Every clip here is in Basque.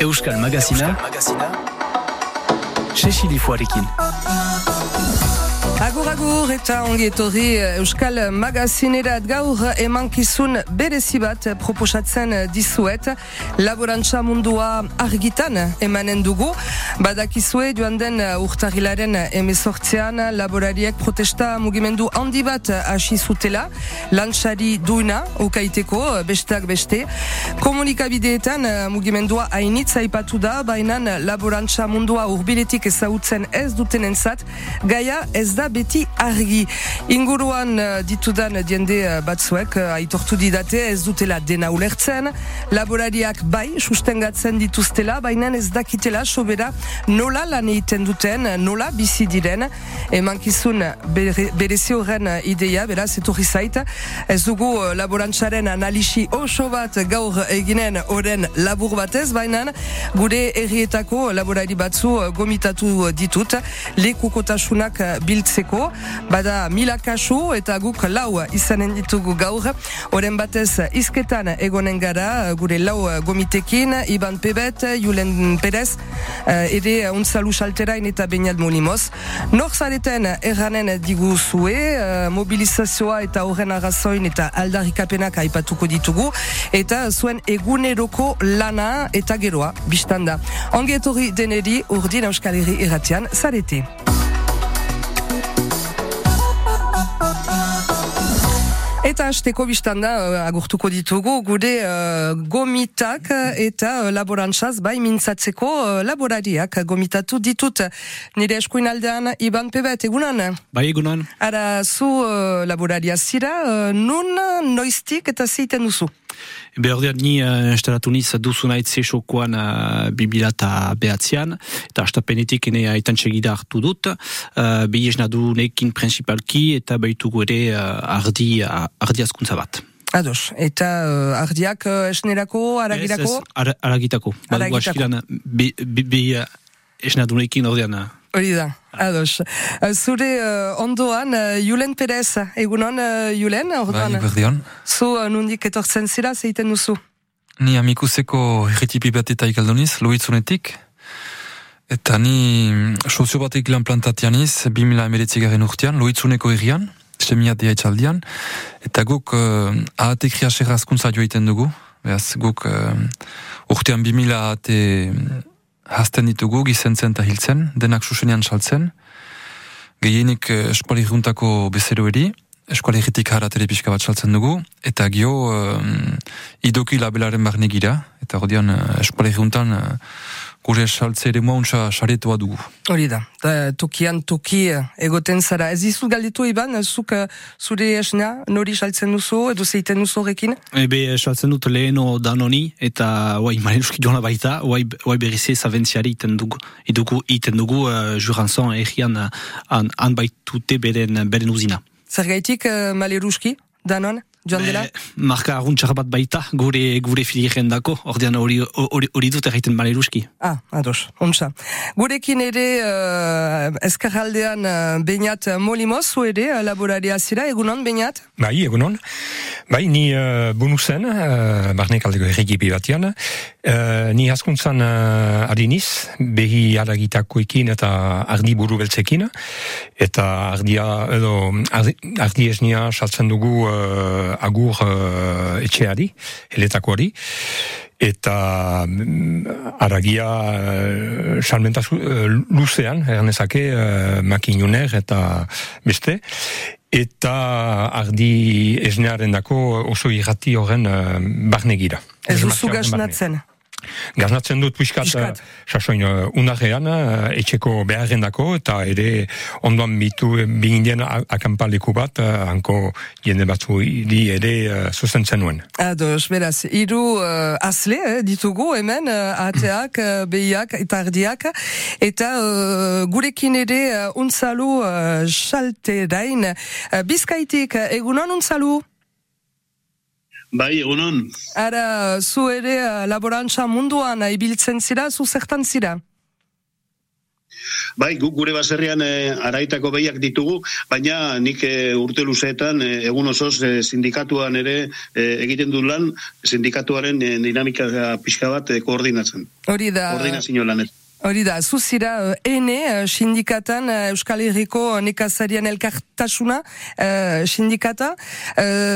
Euskal Magazina, Cecily Foarekin. Agur agur eta ongi etorri Euskal Magazinerat gaur emankizun berezi bat proposatzen dizuet. Laborantza mundua argitan emanen dugu. Badakizue joan den urtarilaren emezortzean laborariek protesta mugimendu handi bat hasi zutela. Lantxari duina ukaiteko besteak beste. Komunikabideetan mugimendua hainitz aipatu da baina laborantza mundua urbiletik ezagutzen ez dutenentzat gaia ez da beti argi. Inguruan uh, ditudan diende uh, batzuek uh, aitortu didate ez dutela dena ulertzen, laborariak bai sustengatzen dituztela, baina ez dakitela sobera nola lan egiten duten, nola bizi diren, emankizun bere, berezi horren ideia, beraz, etorri zait, ez dugu laborantzaren analisi oso bat gaur eginen oren labur batez, baina gure errietako laborari batzu gomitatu ditut, lekukotasunak biltzen bada mila kasu eta guk lau izanen ditugu gaur, oren batez izketan egonen gara, gure lau gomitekin, Iban Pebet, Julen Perez, uh, ere unzalu salterain eta benial molimoz. Nor zareten erranen diguzue, uh, mobilizazioa eta horren arrazoin eta aldarrikapenak aipatuko ditugu, eta zuen eguneroko lana eta geroa, biztanda. Onge etorri deneri urdin euskal herri erratian, zarete. Eta hasteko biztan da, uh, agurtuko ditugu, gure uh, gomitak eta uh, laborantzaz bai mintzatzeko uh, laborariak gomitatu ditut. Nire eskuin aldean, Iban Pebet, egunan? Bai, egunan. Ara, zu uh, laboraria zira, uh, nun noiztik eta zeiten duzu? Beordean ni uh, instalatu niz duzu nahi zesokoan uh, bibila eta behatzean, eta astapenetik ene aitan segida hartu dut, uh, behi esnadu nekin principalki eta behitugu ere uh, ardi, uh, ardi askuntza bat. Ados, eta uh, ardiak uh, esnerako, aragirako? Ez, ez, ar aragitako. Aragitako. Be, be, be, uh, esnadu nekin ordean uh, Hori da, ados. Uh, zure uh, ondoan, uh, Julen Perez, egunon, uh, Julen? Bai, berdion. Zu uh, nundik etortzen zira, zeiten duzu? Ni amikuseko herritipi bat eta ikaldoniz, loitzunetik. Eta ni sozio batek lan plantatianiz, 2000 emeretzi garen urtean, loitzuneko herrian, semia dia etxaldian. Eta guk uh, ahatek riaserra azkuntza joaiten dugu. Beaz, guk uh, urtean 2000 ahate hasten ditugu gizentzen eta hiltzen, denak susenean saltzen, gehienik eh, eskuali juntako bezero eri, eskuali egitik haratere pixka bat saltzen dugu, eta gio um, idoki labelaren barne gira, eta godian uh, eskuali juntan uh, gure saltze ere moa saretua dugu. Hori da, da tokian toki egoten zara. Ez izut galditu iban, zuk zure esna nori saltzen duzu, edo zeiten duzu horrekin? Ebe, saltzen dut leheno danoni, eta oai, marenuski joan baita, oai, oai berrize zaventziari iten dugu, idugu, iten dugu uh, juranzon egian uh, an, an baitute beren, beren uzina. Zer gaitik uh, maleruski, danon? Joan dela? Marka aguntxar bat baita, gure, gure filiren dako, ordean hori, hori, hori dut erraiten maleruski. Ah, ados, ontsa. Gurekin ere, uh, eskarraldean uh, Beñat Molimoz, zu ere, uh, laboraria zira, egunon, Beñat? Bai, egunon. Bai, ni uh, bonusen, uh, barnek aldeko erregipi batian, uh, ni askuntzan uh, adiniz, behi aragitakoekin eta ardi buru beltzekin, eta ardia, edo, ardi, ardi esnia saltzen dugu uh, agur uh, etxeari, heletakoari, eta mm, aragia uh, salmenta uh, luzean, ernezake uh, makinuner eta beste, eta ardi esnearen dako oso irrati horren uh, barnegira. Ez duzu gaznatzen? Gaznatzen dut puiskat, sasoin, uh, unarrean, uh, etxeko beharren eta ere ondoan bitu bingindien akampaleku bat, uh, hanko jende batzu di ere uh, zuzentzen nuen. Ados, beraz, iru uh, asle eh, ditugu hemen, uh, ateak, uh, behiak eta ardiak, eta uh, gurekin ere uh, unzalu uh, salterain. Uh, bizkaitik, egunon unzalu? Bai, egunon. Ara, zu ere uh, laborantza munduan ibiltzen zira, zu zertan zira? Bai, guk gure baserrian e, araitako behiak ditugu, baina nik e, urte luzeetan e, egun osoz e, sindikatuan ere e, egiten du lan sindikatuaren e, dinamika pixka bat e, koordinatzen. Hori da... Koordinazio lanet. Hori da, zuzira, ene, sindikatan, Euskal Herriko nekazarian elkartasuna sindikata,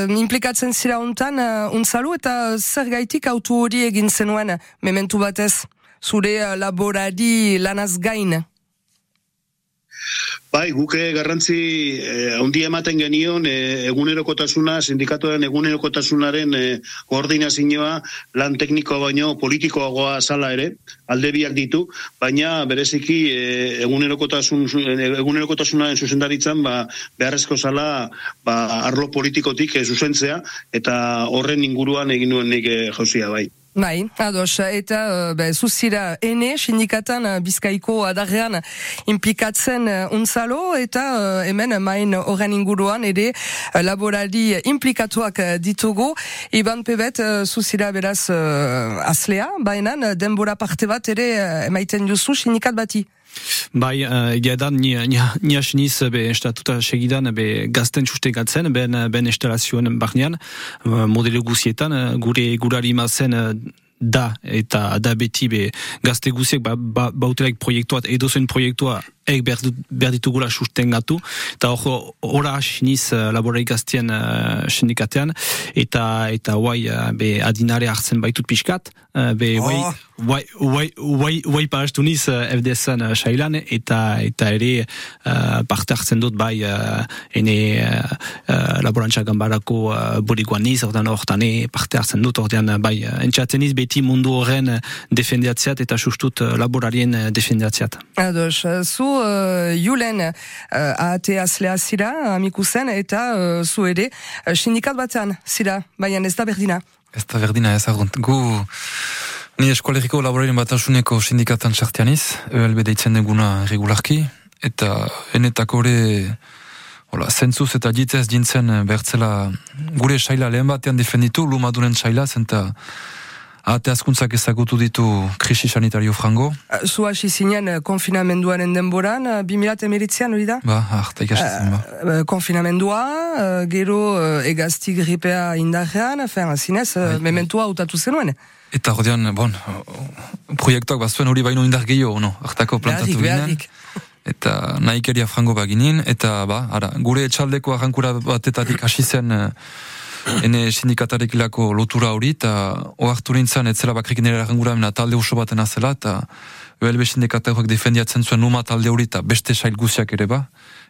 implikatzen zira hontan, untzalu, eta zer gaitik autu hori egin zenuen, mementu batez, zure laborari lanaz gain? Bai, guke garrantzi eh, handi ematen genion eh, egunerokotasuna, sindikatuaren egunerokotasunaren eh, koordinazioa lan teknikoa baino politikoagoa sala ere, aldebiak ditu, baina bereziki eh, egunerokotasun, egunerokotasunaren zuzendaritzan ba, beharrezko sala ba, arlo politikotik eh, zuzentzea, eta horren inguruan egin duen nik eh, jauzia bai. Bai, ados, eta uh, be, zuzira ene, sindikatan uh, bizkaiko adarrean implikatzen uh, unzalo, eta hemen main horren inguruan ere laborari implikatuak ditugu. Iban pebet, zuzira beraz aslea, bainan denbora parte bat ere emaiten duzu sindikat bati. Bai, egia uh, da, ni, ni, ni asiniz be estatuta segidan be gazten sustegatzen, ben, ben instalazioen barnean, uh, modelo guzietan, gure gurari mazen da, eta da beti be gazte guziek ba, ba, bautelaik proiektuat, edo zen proiektua eg behar ditugula susten gatu, eta hor ora asiniz uh, laborai gaztien uh, sindikatean, eta eta guai uh, be adinare hartzen baitut pixkat, uh, be oh. Wai, wai, wai, wai parastu niz uh, FDSan uh, sailan eta eta ere uh, parte hartzen dut bai uh, ene uh, laborantza gambarako uh, bodikoan niz, ordean horretan parte hartzen dut, ordean bai entxatzen niz beti mundu horren defendiatziat eta sustut laborarien defendiatziat. Ados, zu uh, julen uh, ahate azlea zira, amiku zen, eta uh, zu ere sindikat batean zira, baina ez da berdina. Ez da berdina ez agunt. Gu... Ni eskualeriko laborarien batasuneko sindikatan sartianiz, ELB deitzen deguna regularki, eta enetako hori hola, zentzuz eta jitzez jintzen bertzela gure saila lehen batean defenditu, lumaduren saila, zenta ate askuntzak ezagutu ditu krisi sanitario frango. Zu hasi zinen eh, konfinamenduaren denboran, 2000 emeritzean hori da? Ba, harta ikasten ba. Uh, konfinamendua, gero egazti gripea indarrean, zinez, uh, mementua utatu zenuen. Eta rodean, bon, proiektuak bazuen hori baino indar gehiago, no? Artako plantatu ginen. Eta nahikeria frango baginin, eta ba, ara, gure etxaldeko arrankura batetatik hasi zen uh, ene sindikatarek ilako lotura hori, eta oartu nintzen, etzela bakrik nire arrankura mena talde uso baten azela, eta ULB sindikatarek defendiatzen zuen numa talde hori, eta beste sail guziak ere ba,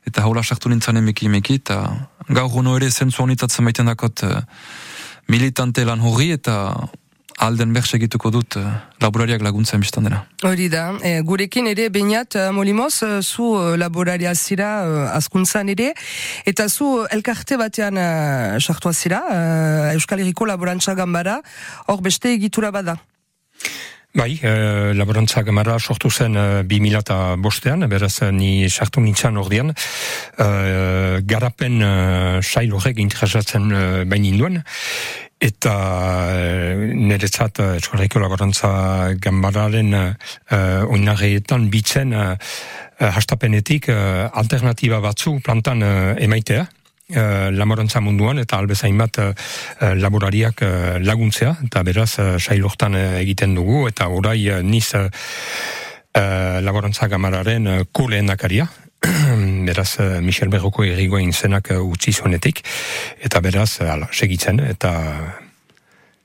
eta haula sartu nintzen emeki emeki, eta gaur hono ere zentzu honitatzen baiten dakot uh, militante lan hori, eta alden behar segituko dut uh, laborariak laguntzen biztan dena. Hori da, e, gurekin ere bainat uh, molimoz, uh, zu uh, laboraria zira uh, askuntzan ere, eta zu elkarte batean sartua uh, zira, uh, Euskal Herriko laborantza gambara, hor beste egitura bada. Bai, e, laborantza gamara sortu zen e, 2000 eta bostean, beraz ni sartu nintzen ordean, e, garapen e, sail horrek interesatzen e, bain induen, eta uh, niretzat uh, eskorreko laborantza gambararen uh, oinarrietan bitzen uh, hastapenetik uh, alternatiba batzu plantan uh, emaitea. Uh, lamorantza munduan eta albezain bat uh, laborariak uh, laguntzea eta beraz uh, sailortan egiten dugu eta orai niz uh, laborantza gamararen uh, koleendakaria beraz uh, Michel Berroko errigoa zenak uh, utzi zuenetik, eta beraz, uh, ala, segitzen, eta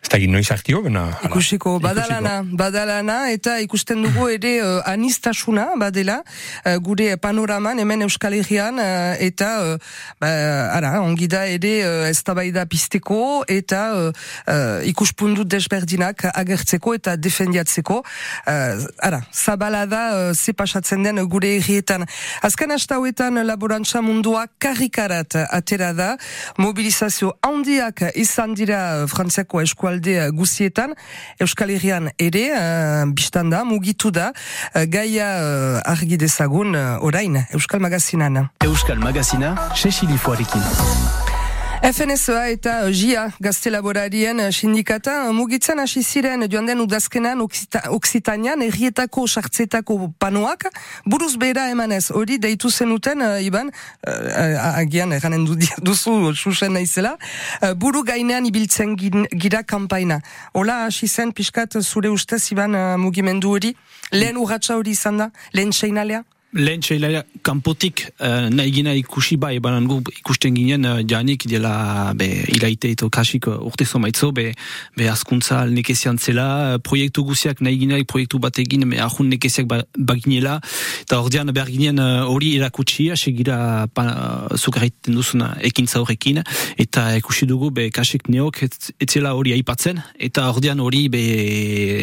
Ez da noiz aktio, bena... Ikusiko, badalana, badalana, eta ikusten dugu ere uh, anistasuna, badela, uh, gure panoraman, hemen Euskal Herrian, uh, eta, uh, ba, ara, ongida ere uh, ez tabaida pisteko, eta uh, uh, ikuspundu desberdinak agertzeko eta defendiatzeko. Uh, ara, zabalada uh, zepasatzen den gure herrietan. Azken hasta hauetan laborantza mundua karikarat atera da, mobilizazio handiak izan dira frantziako eskual eskualde uh, guzietan, Euskal Herrian ere, uh, biztan da, mugitu da, uh, gaia uh, argi dezagun uh, orain, Euskal Magazinan. Euskal Magazina, Cecily FNSA eta GIA gaztelaborarien sindikata mugitzen hasi ziren joan den udazkenan Oksita, Oksitanian errietako sartzetako panoak. Buruz bera emanez hori deitu zenuten uh, Iban uh, agian eranen duzu susen naizela. Uh, buru gainean ibiltzen gira kampaina hola hasi zen pixkat zure ustez Iban uh, mugimendu hori. Lehen urratsa hori izan da lehen seinalea Lehen txaila, kanpotik uh, nahi gina ikusi bai, banan gu ikusten ginen uh, janik dela be, ilaite eto kasik uh, urte zomaitzo, be, be askuntza nekezian zela, proiektu guziak nahi gina proiektu bat egin, me ahun nekeziak ba, baginela, eta hor dian behar ginen hori uh, erakutsi, segira uh, duzuna ekintza horrekin, eta ikusi dugu be, kasik neok etzela hori aipatzen, eta hor dian hori be,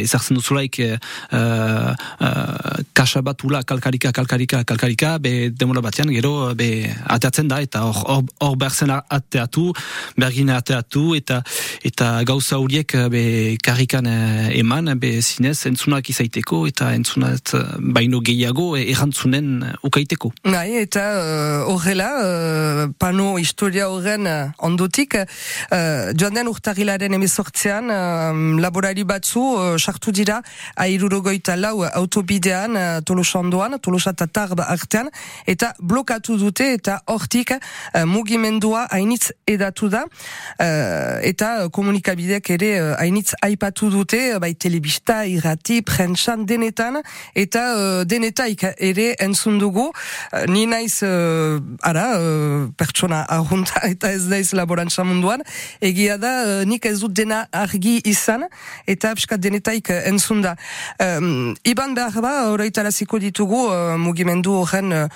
ezartzen duzulaik uh, uh, kasabatula kalkarika kalkarika kalkarika, kalkarika, be demora batean, gero, be ateatzen da, eta hor, hor, behar zen ateatu, bergin ateatu, eta eta gauza horiek, be karrikan eh, eman, be zinez, entzunak izaiteko, eta entzunat baino gehiago, errantzunen ukaiteko. Bai, eta uh, horrela, uh, pano historia horren uh, ondotik, uh, joan den urtarilaren emezortzean, uh, laborari batzu, sartu dira, airurogoita lau autobidean, uh, tolosandoan, tolosat tarba artean, eta blokatu dute eta hortik uh, mugimendua hainitz edatu da, uh, eta komunikabidek ere uh, hainitz aipatu dute, bai telebista, irrati, prentsan, denetan, eta uh, denetaik ere entzundugu, uh, ni naiz, uh, ara, uh, pertsona ahunta eta ez daiz laborantza munduan, egia da, uh, nik ez dut dena argi izan, eta piskat denetaik entzunda. Um, iban behar ba, horretaraziko ditugu uh, mugimendu horren uh,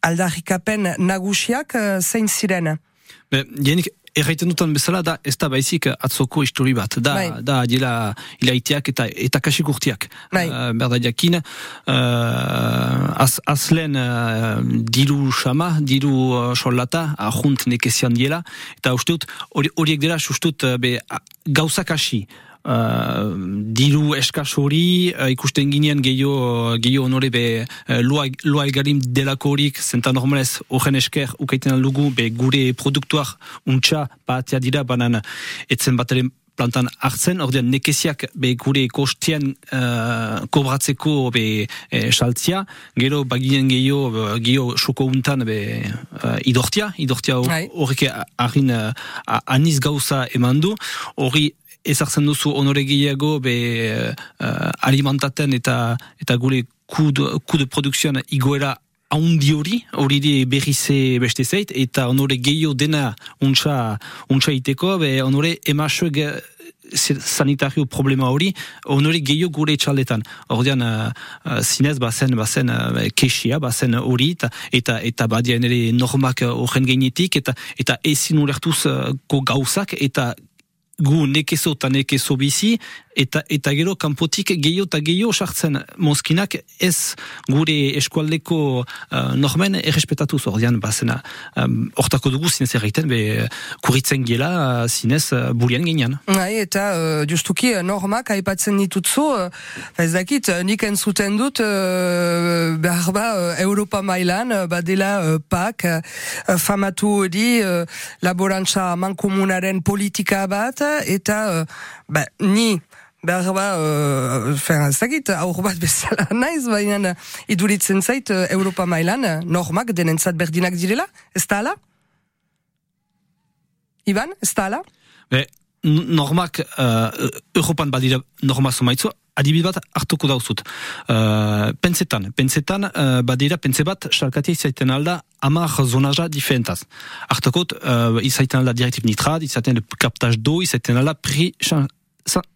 aldarrikapen nagusiak uh, zein ziren? Be, jenik, erraiten dutan bezala da ez da baizik atzoko histori bat. Da, bai. da dila ilaiteak eta eta kasik urtiak. Bai. Uh, berda jakin, uh, az, azlen uh, diru sama, diru uh, solata, ahunt nekezian diela, eta usteut, horiek dira, ustut, uh, be, gauzak hasi. Uh, diru eskaz hori uh, ikusten ginean gehiago gehiago onore be uh, loa, loa egarim delako horik zenta normalez horren esker ukaiten aldugu be gure produktuak untxa batea dira banan etzen bateren plantan hartzen, ordean nekeziak be gure kostian uh, kobratzeko be e, saltzia, gero baginen gehiago gehiago soko untan be uh, idortia, idortia bai. horreke harin uh, aniz gauza eman du, hori ezartzen duzu onore gehiago be uh, alimentaten eta eta gure kud, kud produkzioan igoera haundi hori, hori di berrize beste zait, eta onore gehiago dena untsa, untsa iteko, be onore emasuek sanitario problema hori, onore gehiago gure etxaldetan. Ordean, uh, uh, zinez, bazen, bazen uh, kesia, bazen hori, eta, eta, eta badian ere normak horren gainetik, eta, eta ezin ulertuz uh, gauzak, eta gu nekezo eta nekezo bizi, eta eta gero kanpotik gehiago eta gehiago sartzen mozkinak ez gure eskualdeko uh, normen errespetatu zordian bazena. Hortako um, dugu zinez erraiten, be kuritzen gela uh, zinez uh, bulian ginean. Bai, eta uh, justuki normak aipatzen ditutzu, uh, ez dakit, nik entzuten dut, uh, behar ba, Europa mailan, uh, badela uh, pak, uh, famatu hori, uh, laborantza mankomunaren politika bat, eta uh, ba, ni behar ba, uh, zagit, aur bat bezala naiz, baina iduritzen zait uh, Europa mailan, normak denentzat berdinak direla, ez da ala? Ivan, ez da ala? Be, normak uh, Europan badira norma somaitzu, adibid bat hartuko dauzut. Uh, pensetan, pensetan uh, badira pense bat salkatia izaiten alda amar zonaja diferentaz. Hartukot, uh, izaiten alda direktib nitrat, izaiten kaptaz do, izaiten alda pri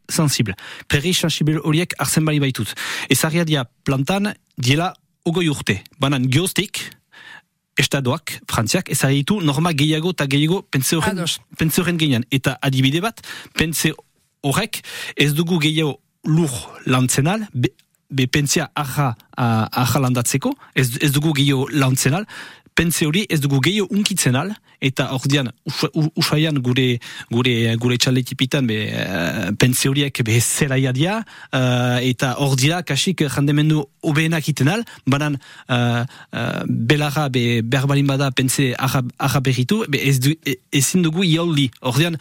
sensible. Perri sensible horiek arzen bali baitut. Ezarria dia plantan, diela ogoi urte. Banan geostik, estadoak, frantziak, ezarri ditu norma gehiago eta gehiago pense horren geinan. Eta adibide bat, pense horrek ez dugu gehiago lur lantzenal, be, be pentsia aja, aja landatzeko, ez, ez dugu gehiago lantzenal, pentsi hori ez dugu gehiago unkitzen al, eta ordian usaian gure gure gure txaletipitan be uh, pentsi horiek be zelaia dia uh, eta ordia kasik jandemendu obeenak iten al, banan uh, uh, belarra be berbalin bada pentsi arra berritu, be ez du, e, ezin dugu ioldi, ordian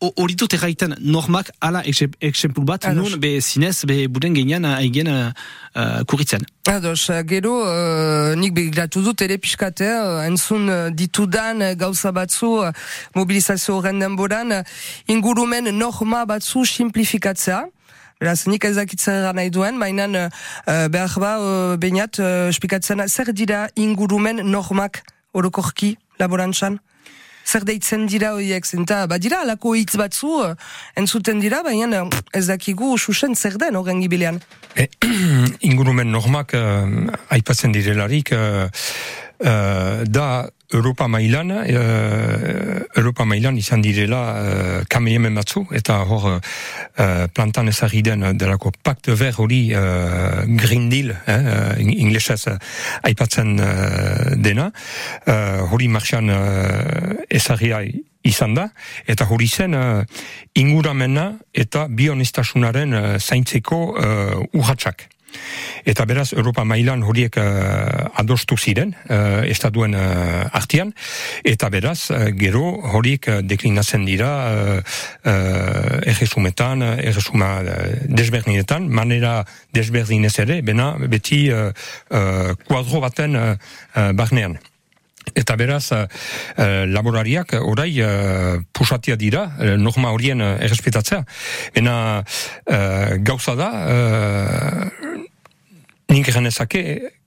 hori dut erraiten normak ala eksempul bat, nun be zinez be buden genian aigen uh, kuritzen. Ados, gero, uh, nik begiratu dut ere piskate, uh, entzun uh, ditudan uh, gauza batzu uh, mobilizazio horren denboran, uh, ingurumen norma batzu simplifikatzea, Beraz, nik ezakitzen gara nahi duen, mainan uh, behar ba, uh, bainat, uh, zer dira ingurumen normak orokorki laborantzan? zer deitzen dira horiek, zenta, ba dira, alako hitz batzu, uh, entzuten dira, baina ez dakigu susen zer den horren gibilean. E, ingurumen normak uh, aipatzen direlarik, uh, da Europa mailan, uh, Europa mailan izan direla uh, kameiemen batzu, eta hor uh, plantan ezagri den delako pakt ver hori uh, Green Deal, eh, inglesez uh, aipatzen uh, dena, uh, hori marxan uh, ezagria izan da, eta hori zen uh, inguramena eta bionistasunaren uh, zaintzeko uh, urratxak. Eta beraz, Europa mailan horiek uh, adostu ziren, uh, estatuen uh, artian, eta beraz, uh, gero horiek deklinatzen dira uh, uh, erresumetan, erresuma uh, desberdinetan, manera desberdinez ere, bena beti uh, uh, kuadro baten uh, barnean. Eta beraz, uh, laborariak orai uh, pusatia dira, uh, norma horien uh, errespetatzea. Bena uh, gauza da, uh, nik genezake,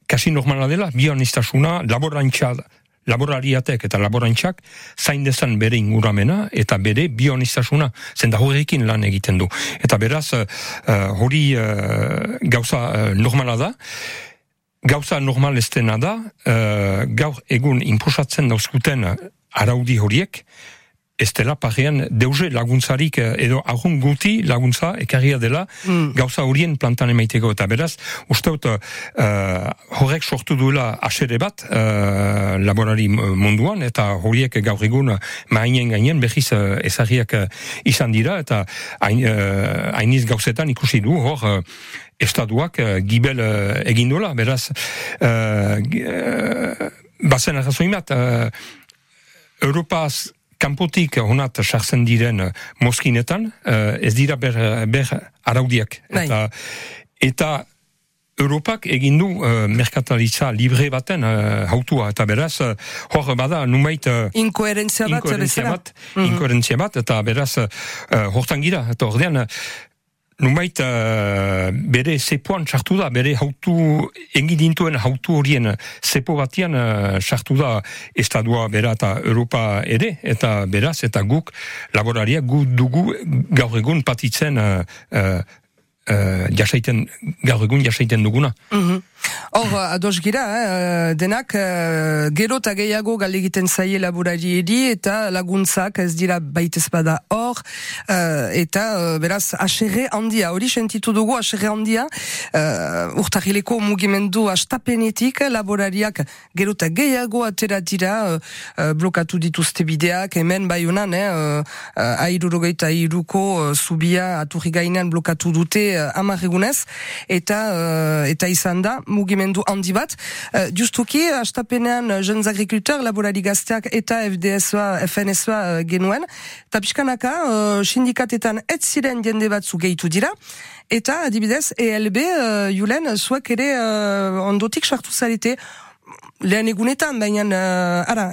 kasi normala dela, bionistasuna, laborantza, laborariatek eta laborantzak zain dezan bere inguramena eta bere bionistasuna, zenda horrekin lan egiten du. Eta beraz, uh, hori uh, gauza uh, normala da, gauza normal ez da, uh, gaur egun imposatzen dauzkuten araudi horiek, ez dela parean deuze laguntzarik eh, edo ahun guti laguntza ekarria dela mm. gauza horien plantan emaiteko. Eta beraz uste dut uh, horrek sortu duela asere bat uh, laborari munduan eta horiek gaur egun mainen gainen behiz uh, ezagiak izan dira. Eta hainiz uh, gauzetan ikusi du hor uh, estaduak uh, gibel uh, egin duela. Beraz uh, uh, bazen arrazoin bat uh, Europaz kanpotik honat sartzen diren uh, moskinetan, uh, ez dira ber, ber araudiak. Bai. Eta, eta Europak egin du uh, merkataritza libre baten uh, hautua, eta beraz, uh, hor bada, numait... Uh, inkoherentzia bat, inkoherentzia bat, mm -hmm. bat, eta beraz, uh, hortan gira, eta ordean, Numait, uh, bere zepoan sartu da, bere hautu, engidintuen hautu horien zepo batian uh, sartu da estadua bera eta Europa ere, eta beraz, eta guk laboraria gu dugu gaur egun patitzen uh, uh, uh, jasaiten, gaur egun jasaiten duguna. Mm Hor, ados gira, eh, denak, eh, gero eta gehiago galegiten zaie laborari edi, eta laguntzak ez dira baitez bada hor, eh, eta eh, beraz, aserre handia, hori sentitu dugu, aserre handia, eh, urtahileko mugimendu astapenetik, laborariak gero eta gehiago atera dira, eh, blokatu dituzte bideak, hemen bai honan, eh, eh, airurogeita airuko eh, zubia aturri gainean blokatu dute eh, amarregunez, eta, eh, eta izan da, mugimendu handi bat. Uh, justuki, astapenean uh, jeunes agriculteur, laborari gazteak eta FDSA, FNSA uh, genuen. Eta pixkanaka, uh, sindikatetan ez ziren jende batzu gehitu dira. Eta, adibidez, ELB, uh, julen, zuek ere uh, ondotik sartu zarete lehen egunetan, baina, uh, ara,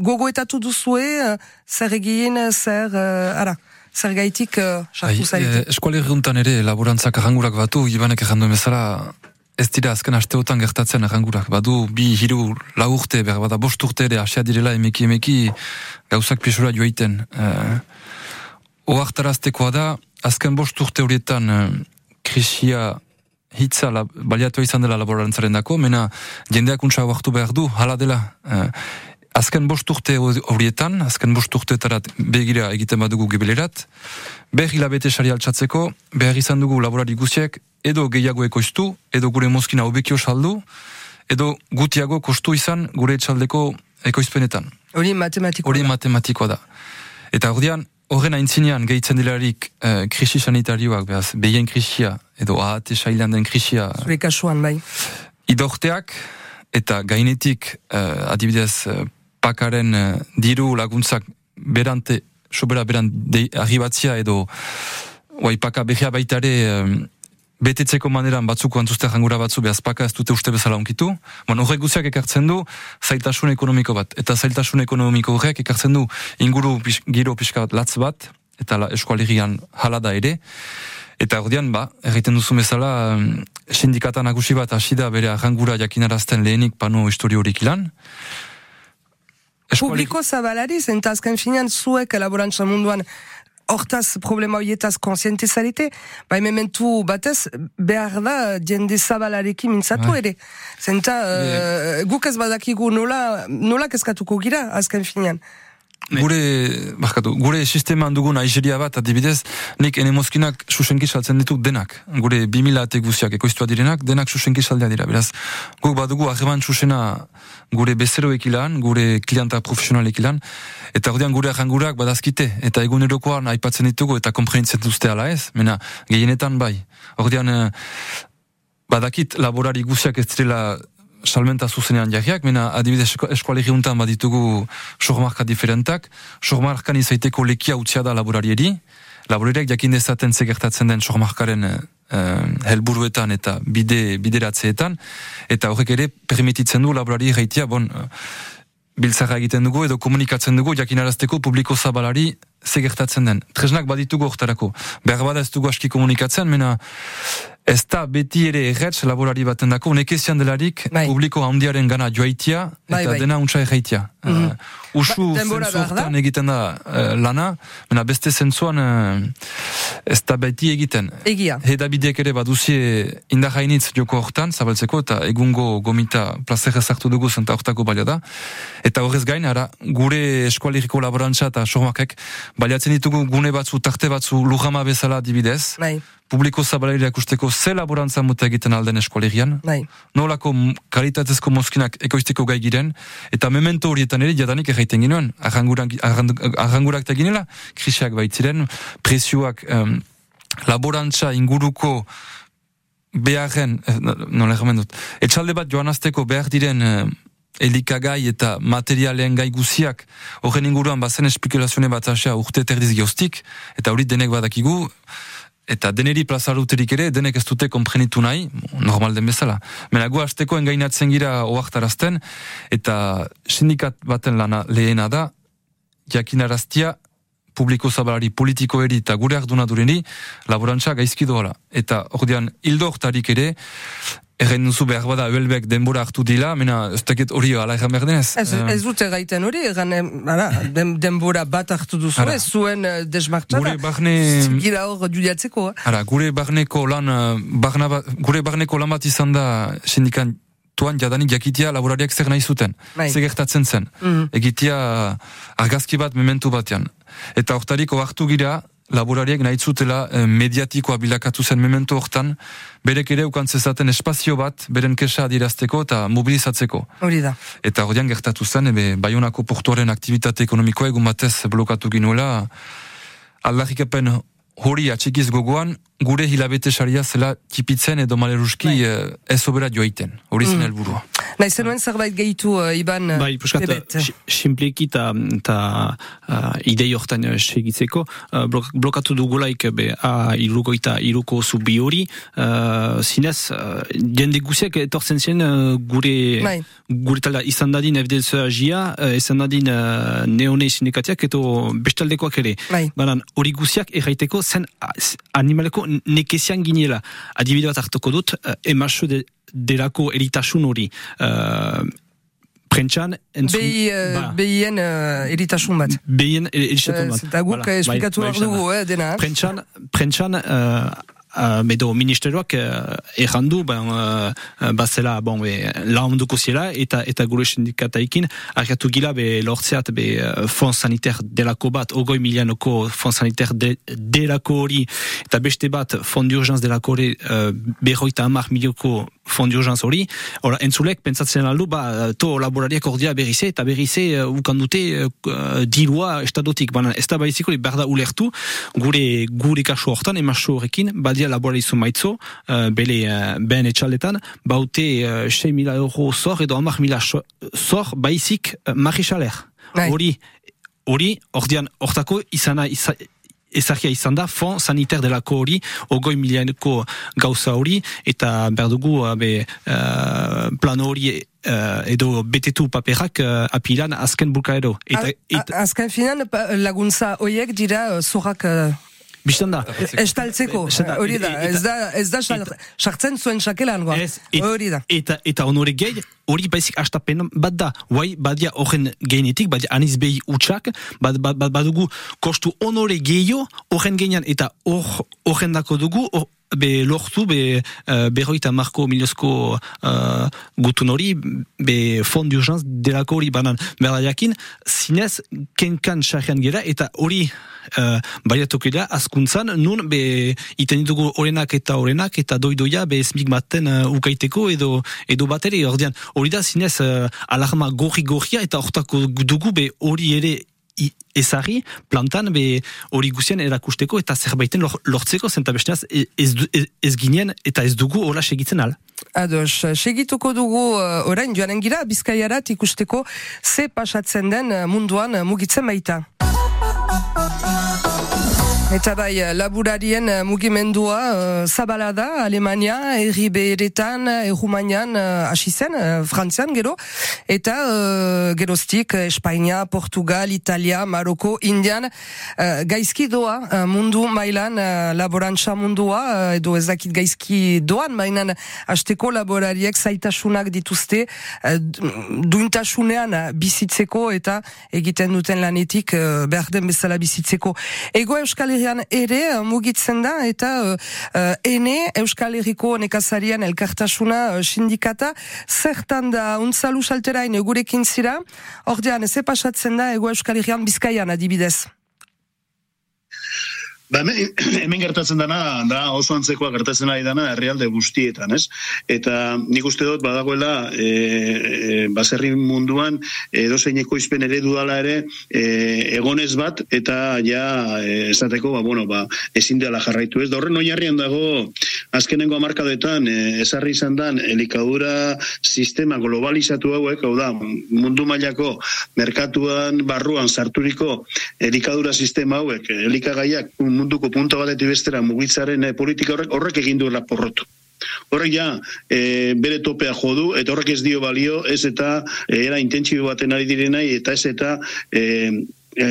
gogoetatu duzue, uh, zer egin, zer, uh, ara, zer gaitik uh, sartu zarete. Eskualerri ere, laborantzak ahangurak batu, ibanek errandu emezara, ez dira azken asteotan gertatzen errangurak. Badu bi hiru lau urte, behar bost urte ere asia direla emeki emeki gauzak pisura joaiten. Uh, Oartaraztekoa da, azken bost urte horietan uh, krisia hitza la, baliatu izan dela laborantzaren dako, mena jendeak untsa behar du, hala dela. Uh, azken bost urte horietan, azken bost urte tarat begira egiten badugu gibelerat, behar hilabete sari altsatzeko, behar izan dugu laborari guziek, edo gehiago ekoiztu, edo gure mozkina obekio saldu, edo gutiago kostu izan gure etxaldeko ekoizpenetan. Hori matematikoa Hori matematikoa da. Eta ordean, horren aintzinean gehitzen dilarik eh, krisi sanitarioak, behaz, behien krisia, edo ahate sailan den krisia, Zure kasuan, bai. idorteak, eta gainetik, eh, adibidez, eh, pakaren eh, diru laguntzak berante, sobera beran arribatzia edo, oai paka behia baitare, eh, betetzeko maneran batzuk antuzte jangura batzu behaz paka ez dute uste bezala onkitu. Bon, horrek guziak ekartzen du zailtasun ekonomiko bat. Eta zailtasun ekonomiko horrek ekartzen du inguru pis, giro pixka bat latz bat, eta la, eskualirian hala da ere. Eta ordean, ba, erraiten duzu bezala, em, sindikata nagusi bat hasi da bere jangura jakinarazten lehenik pano histori horik ilan. Eskualik- Publiko zabalari, zenta azken finean zuek laborantza munduan hortaz problema horietaz konsiente zarete, bai mementu batez, behar da jende zabalarekin mintzatu Bai. ere. Zenta, uh, guk ez badakigu nola, nola kezkatuko gira azken finean. Gure, barkatu, gure sisteman dugun aizeria bat, adibidez, nik ene mozkinak susenki saltzen ditu denak. Gure 2000 ate guziak ekoiztua direnak, denak susenki saldea dira. Beraz, guk badugu ahreman susena gure bezeroek ilan, gure klienta profesionalek ilan, eta ordean gure ahangurak badazkite, eta egunerokoan aipatzen ditugu, eta komprenitzen duzte ala ez, mena, gehienetan bai. Ordean, eh, badakit laborari guziak ez direla salmenta zuzenean jarriak, mena adibidez esko- eskualegi untan baditugu sormarka diferentak, sormarkan izaiteko lekia utzia da laborarieri, laborariak jakin dezaten ze gertatzen den sormarkaren eh, eh, helburuetan eta bide bideratzeetan, eta horrek ere permititzen du laborari gaitia, bon, eh, biltzara egiten dugu edo komunikatzen dugu jakinarazteko publiko zabalari ze gertatzen den. Tresnak baditugu hortarako. Behar bada ez dugu aski komunikatzen, mena ez da beti ere erretz laborari baten dako, nekezian delarik Bai. publiko handiaren gana joaitia eta Bai, bai. dena untsa erraitia. Mhm. Eh, usu Ba, zentzu hortan egiten da eh, lana, mena beste zentzuan eh, ez da beti egiten. Egia. Hedabideek ere baduzie indahainitz joko hortan, zabaltzeko, eta egungo gomita plazera zartu dugu zenta hortako balia da. Eta horrez gain, ara, gure eskualeriko laborantza eta sormakek, baliatzen ditugu gune batzu, tarte batzu, lujama bezala dibidez, Bai, publiko zabalera ikusteko ze laborantza muta egiten alden eskualerian, bai. nolako kalitatezko mozkinak ekoizteko gai giren, eta memento horietan ere jadanik erraiten ginoen, arrangurak, arrangurak ginela, krisiak baitziren, prezioak em, laborantza inguruko beharren, eh, no- nola erramen dut, etxalde bat joanazteko behar diren eh, elikagai eta materialen gai guziak horren inguruan bazen espekulazione bat asea urte terdiz geostik, eta hori denek badakigu, eta deneri plazaruterik ere, denek ez dute komprenitu nahi, normal den bezala. Mena gu hasteko engainatzen gira oaktarazten, eta sindikat baten lana lehena da, jakinaraztia publiko zabalari politikoeri eta gure ardunadureni laborantza gaizki doala. Eta ordean, hildo hortarik ere, erren duzu behar bada ebelbek denbora hartu dila, mena ez dakit hori ala erran behar denez. Ez, Eh, ez dute gaiten hori, egan, em, ara, den, denbora bat hartu duzu, ez zuen uh, desmartxara. gure barne... Gira hor judiatzeko, eh? Ara, gure barneko lan, eh, barna ba- gure barneko lan bat izan da sindikan tuan jadanik jakitia laborariak zer nahi zuten. Bai. Zer gertatzen zen. Mhm. Egitia argazki bat mementu batean. Eta hortariko hartu gira, laborariek nahi zutela eh, mediatikoa bilakatu zen memento hortan, berek ere ukantzezaten espazio bat, beren kesa adirazteko eta mobilizatzeko. Hori da. Eta horian gertatu zen, ebe, Bayonako portuaren aktivitate ekonomikoa egun batez blokatu ginuela, aldarrikapen hori atxikiz gogoan, gure hilabete saria zela tipitzen edo maleruski Bai. eh, ez obera joaiten. Hori zen Mm. Nahi zenuen zerbait gehitu, uh, Iban, Bai, puskat, Bebet. si- simpleki eta ta, uh, idei hortan uh, segitzeko, uh, blok, blokatu dugulaik be, a irukoita iruko zubi hori, uh, zinez, uh, jende guziak etortzen zen uh, gure, Bai. gure talda izan dadin FDSA-gia, uh, izan dadin uh, neone sindikatiak eto bestaldekoak ere. Bai. Banan, hori guziak erraiteko zen animaleko nekezian ginela. Adibide bat hartuko dut, uh, emaso de, delako eritasun hori. Uh, prentxan, entzun... Behi, uh, behien uh, eritasun bat. behien eritasun Eh, bat. Eta guk eh, esplikatu bai, behar bai, dugu, eh, dena. eh? Prentxan, prentxan, uh, uh, edo ministeroak uh, errandu, ben, uh, bazela, bon, be, launduko ziela, eta eta gure sindikataikin, argatu gila, be, lortzeat, be, fond sanitaire delako bat, ogoi milianoko fond sanitaire de, delako hori, eta beste bat, fond d'urgence delako hori, uh, berroita hamar milioko fondio jans hori, ora, entzulek, pentsatzen aldu, ba, to laborariak ordia berrize, eta berrize, uh, ukan dute, uh, dirua estadotik, baina ez da baiziko, berda ulertu, gure, gure kasu hortan, emasu horrekin, badia laborarizu maitzo, uh, bele, uh, ben etxaldetan, baute, uh, 6 mila euro zor, edo amak mila zor, baizik, uh, marisaler. Bai. Hori, hori, ordian, hortako, izana, izan, ezagia izan da, fond saniter delako hori, ogoi milianeko gauza hori, eta berdugu be, uh, plano hori uh, edo betetu paperak uh, apilan azken bukaero. Eta, A- Azken finan laguntza hoiek dira zorrak uh, Bistan da. estaltzeko, hori da, ez da, ez da sar- sartzen zuen sakelan, hori da. Eta, eta onore gehi, hori baizik astapen bat da. Guai, badia horren geinetik, badia aniz behi utxak, bad, bad, bad, badugu kostu onore gehio, horren geinean, eta hor- horren dako dugu, hor- be lortu, be uh, berroita marko miliosko uh, gutun hori, be fond d'urgence delako hori banan. Berda jakin, zinez, kenkan sarrean gera, eta hori uh, baiatuko da, askuntzan, nun, be, iten ditugu orenak eta orenak, eta doidoia, be esmik baten uh, ukaiteko, edo, edo bateri, ordean, hori da, zinez, uh, alarma gorri-gorria, eta hortako dugu, be, hori ere ezari, plantan, be, hori guzien erakusteko, eta zerbaiten lor, lortzeko, zenta besteaz, e- ez, ez, ez ginen, eta ez dugu hola segitzen al. Ados, segituko dugu uh, orain joanen gira, bizkaiarat ikusteko ze pasatzen den uh, munduan mugitzen baita. Eta bai, laburarien uh, mugimendua uh, zabala da, Alemania, erri beheretan, errumanian, uh, hasi zen, uh, frantzian gero, eta uh, geroztik, uh, Espainia, Portugal, Italia, Maroko, Indian, uh, gaizki doa uh, mundu mailan uh, laborantza mundua, uh, edo ez dakit gaizki doan, mainan hasteko laborariek zaitasunak dituzte uh, duintasunean uh, bizitzeko eta egiten duten lanetik uh, behar den bezala bizitzeko. Ego Euskal Herrian ere uh, mugitzen da eta uh, ene Euskal Herriko nekazarian elkartasuna sindikata zertan da untzalu salterain gurekin zira, ordean ze pasatzen da Ego Euskal Herrian bizkaian adibidez. Ba, hemen, hemen gertatzen dana, da oso antzekoa gertatzen ari dana herrialde guztietan, ez? Eta nik uste dut badagoela e, e, baserri munduan edozeineko izpen eredu dala ere e, egonez bat eta ja e, esateko, ba, bueno, ba, ezin dela jarraitu, ez? Da horren oinarrian dago azkenengo hamarkadetan e, esarri izan dan elikadura sistema globalizatu hauek, hau da, mundu mailako merkatuan barruan sarturiko elikadura sistema hauek, elikagaiak munduko punto batetik bestera mugitzaren eh, politika horrek horrek egin duela porrotu. Horrek ja e, bere topea jodu eta horrek ez dio balio ez eta e, era intentsibo baten ari direnai eta ez eta e, e,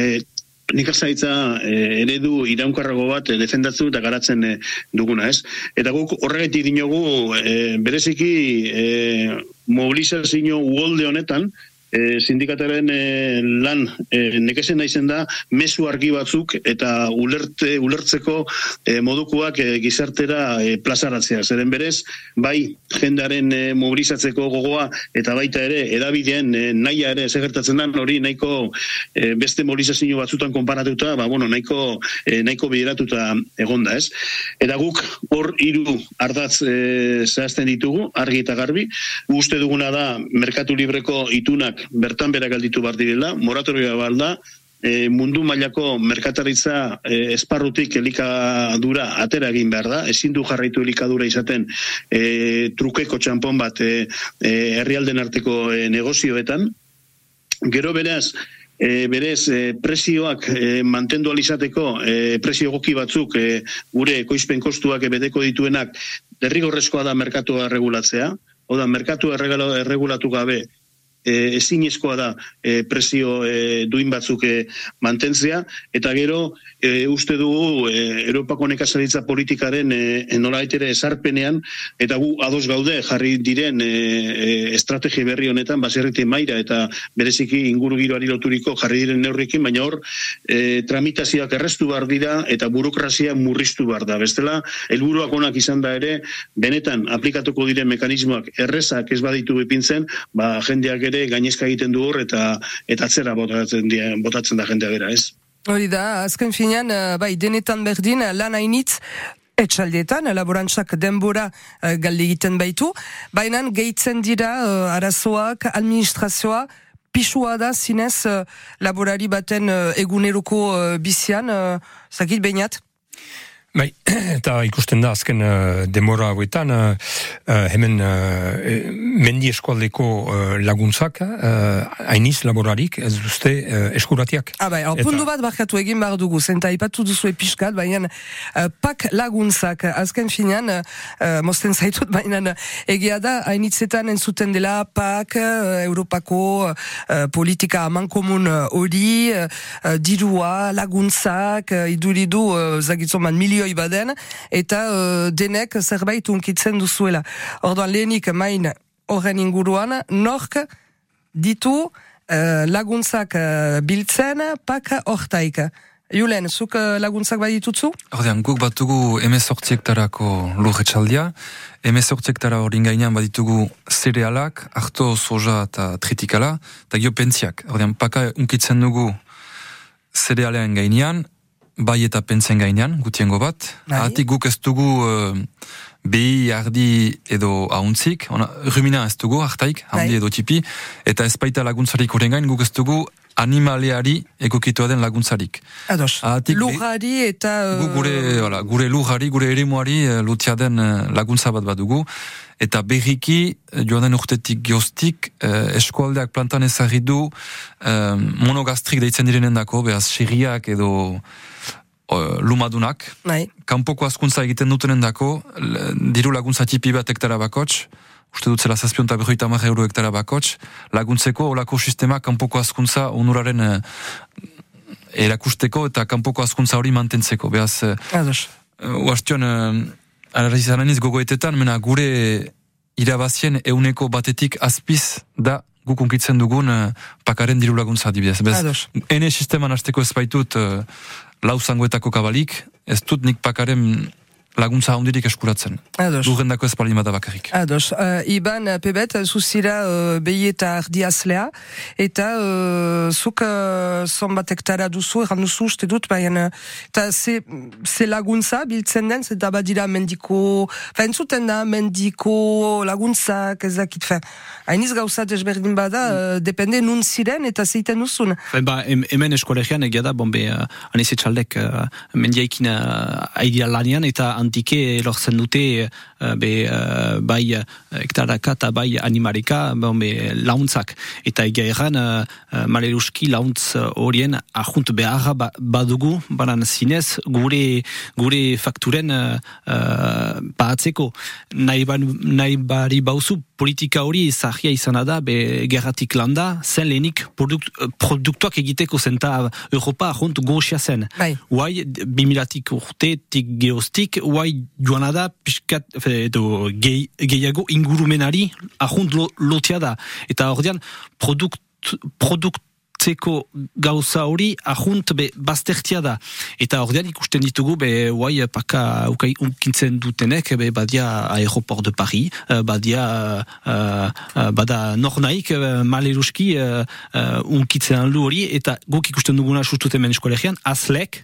nekazaritza e, eredu iraunkarrago bat e, defendatzen eta garatzen e, duguna, ez? Eta guk horregatik dinogu e, bereziki e, mobilizazio uolde honetan e, sindikataren e, lan e, nekesen naizen da mezu argi batzuk eta ulerte, ulertzeko e, modukoak e, gizartera e, plazaratzea. Zeren berez, bai jendaren e, mobilizatzeko gogoa eta baita ere edabideen e, naia ere segertatzen da hori nahiko e, beste mobilizazio batzutan konparatuta, ba, bueno, nahiko, e, nahiko bideratuta egonda, ez? Eta guk hor hiru ardatz e, zehazten ditugu, argi eta garbi, uste duguna da merkatu libreko itunak bertan bera galditu bar direla, moratoria balda, e, mundu mailako merkataritza e, esparrutik elikadura atera egin behar da, ezin du jarraitu elikadura izaten e, trukeko txampon bat e, e, herrialden arteko e, negozioetan. Gero beraz, e, berez e, presioak e, mantendu alizateko e, presio egoki batzuk e, gure ekoizpen kostuak e, beteko dituenak derrigorrezkoa da merkatua regulatzea, hau da, merkatua erregala- erregulatu gabe e, ezinezkoa da e, presio e, duin batzuk e, mantentzea, eta gero e, uste dugu e, Europako nekazaritza politikaren e, nolaitere esarpenean, eta gu ados gaude jarri diren e, e, estrategi berri honetan, baserrite maira eta bereziki inguru giroari loturiko jarri diren neurrikin, baina hor e, tramitazioak errestu behar dira eta burokrazia murriztu behar da. Bestela, helburuak onak izan da ere, benetan aplikatuko diren mekanismoak errezak ez baditu bepintzen, ba, jendeak ere gainezka egiten du hor eta eta atzera botatzen, die, botatzen da jendea bera, ez? Hori da, azken finean, eh, bai, denetan berdin, lan hainitz, etxaldietan, laborantzak denbora uh, galde egiten baitu, baina gehitzen dira uh, arazoak, administrazioa, pisua da zinez uh, laborari baten uh, eguneroko uh, bizian, uh, zakit behinat? Bai, eta ikusten da azken uh, demora hauetan, uh, hemen uh, mendi eskualdeko uh, laguntzak, uh, laborarik, ez duzte uh, eskuratiak. Ah, bai, puntu bat barkatu egin behar dugu, zenta ipatu duzu episkat, baina uh, pak laguntzak, azken finean, uh, mosten zaitut, baina egia da, hainitzetan entzuten dela pak, uh, Europako uh, politika aman komun hori, uh, uh, dirua, laguntzak, uh, iduridu, uh, zagitzoman, milio milioi baden, eta uh, denek zerbait unkitzen duzuela. Orduan lehenik main horren inguruan, nork ditu uh, laguntzak uh, biltzen, pak hortaik. Julen, zuk laguntzak bai ditutzu? Ordean, guk batugu emezortziektarako lurretxaldia, emezortziektara hori gainean baditugu zerealak, harto, soja eta tritikala, eta gio pentziak. Ordean, paka unkitzen dugu zerealean gainean, bai eta pentsen gainean, gutiengo bat. Bai. Atik guk ez dugu uh, behi ardi edo hauntzik, rumina ez dugu, hartaik, handi bai. edo tipi, eta ez baita laguntzarik horren gain, guk ez dugu animaleari egokitua den laguntzarik. Ados, Atik, lujari eta... Uh... Gure, wala, gure lujari, gure erimuari uh, lutia den laguntza bat bat dugu. Eta berriki, joan den urtetik geostik, uh, eskualdeak plantan ezagri du uh, monogastrik deitzen direnen dako, behaz, xerriak edo lumadunak. Bai. Kanpoko askuntza egiten dutenen dako, diru laguntza tipi bat hektara bakots, uste dut zela zazpionta berroita marra euro hektara bakots, laguntzeko olako sistema kanpoko askuntza onuraren eh, erakusteko eta kanpoko askuntza hori mantentzeko. Beaz, eh, uastion, uh, gogoetetan, mena gure irabazien euneko batetik azpiz da gukunkitzen dugun uh, pakaren diru laguntza dibidez. Bez, ene sisteman hasteko ez baitut uh, lau zangoetako kabalik, ez dut nik pakaren laguntza hondirik eskuratzen. Ados. Lurrendako ez palima da bakarrik. Ados. Uh, Iban, uh, pebet, zuzira uh, behi eta ardiazlea, eta uh, zuk uh, zonbat hektara duzu, erran duzu, uste dut, baina, eta ze, ze laguntza biltzen den, eta badira mendiko, fa entzuten da, mendiko laguntzak, ezakit, fa, hainiz gauza desberdin bada, uh, depende nun ziren, eta zeiten duzun. Ba, hemen eskolegian egia da, bombe, uh, aniz etxaldek, uh, mendiaikin uh, lanian, eta antike lortzen dute uh, be, uh, bai hektaraka eta bai animarika bon, be, launtzak. Eta egia erran uh, maleruski launtz horien ahunt beharra ba, badugu banan zinez gure, gure fakturen uh, batzeko. Nahi, ba, nahi bari bauzu politika hori zahia izan da, be gerratik landa, zen lehenik produkt, produktuak egiteko zenta Europa ahunt goxia zen. Bai. Uai, bimilatik urte, tik geostik, uai joana da piskat, edo, gehiago ingurumenari ahunt lo, lotia da. Eta ordean, produkt, produkt zeko gauza hori ahunt be baztertia da. Eta ordean ikusten ditugu be uai paka ukai unkintzen dutenek be badia aeroport de Paris, eh, badia uh, bada nor naik uh, maleruski uh, uh, unkitzen lu hori eta guk ikusten duguna sustutemen eskolegian, azlek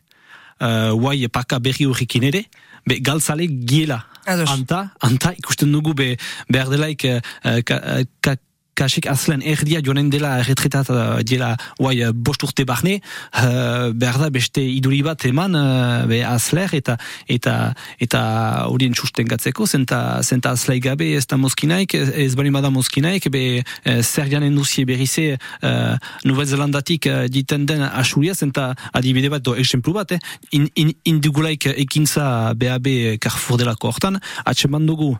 uh, uai paka berri horrekin ere, be galtzale giela. Anta, anta ikusten dugu be, behar delaik uh, ka, kasik azlen erdia joanen dela retretat uh, dela guai uh, bost urte barne uh, behar da beste iduri bat eman uh, be azler eta eta eta horien susten zenta, zenta azlai gabe ez da moskinaik ez bali bada moskinaik be uh, zer janen duzie berrize uh, Nouvelle Zelandatik uh, diten den asuria zenta adibide bat do exemplu bat eh? in, in, indugulaik ekintza BAB Carrefour delako hortan atseman dugu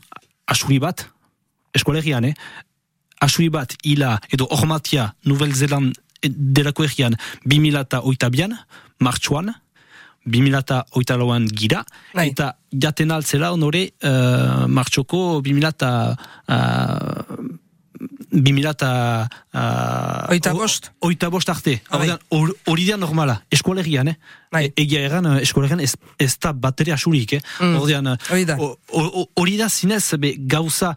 asuri bat eskolegian, eh? Asui bat ila edo ormatia Nouvelle Zeland delako egian 2000 oita bian, martxuan, 2000 oita lauan gira, Nai. eta jaten altzela honore uh, martxoko 2000 uh, 2000 uh, oita bost oita bost arte hori da normala, eskualegian eh? Bai. E, egia egan, eskualegian ez, ez da bateria asurik eh? mm. hori da zinez be, gauza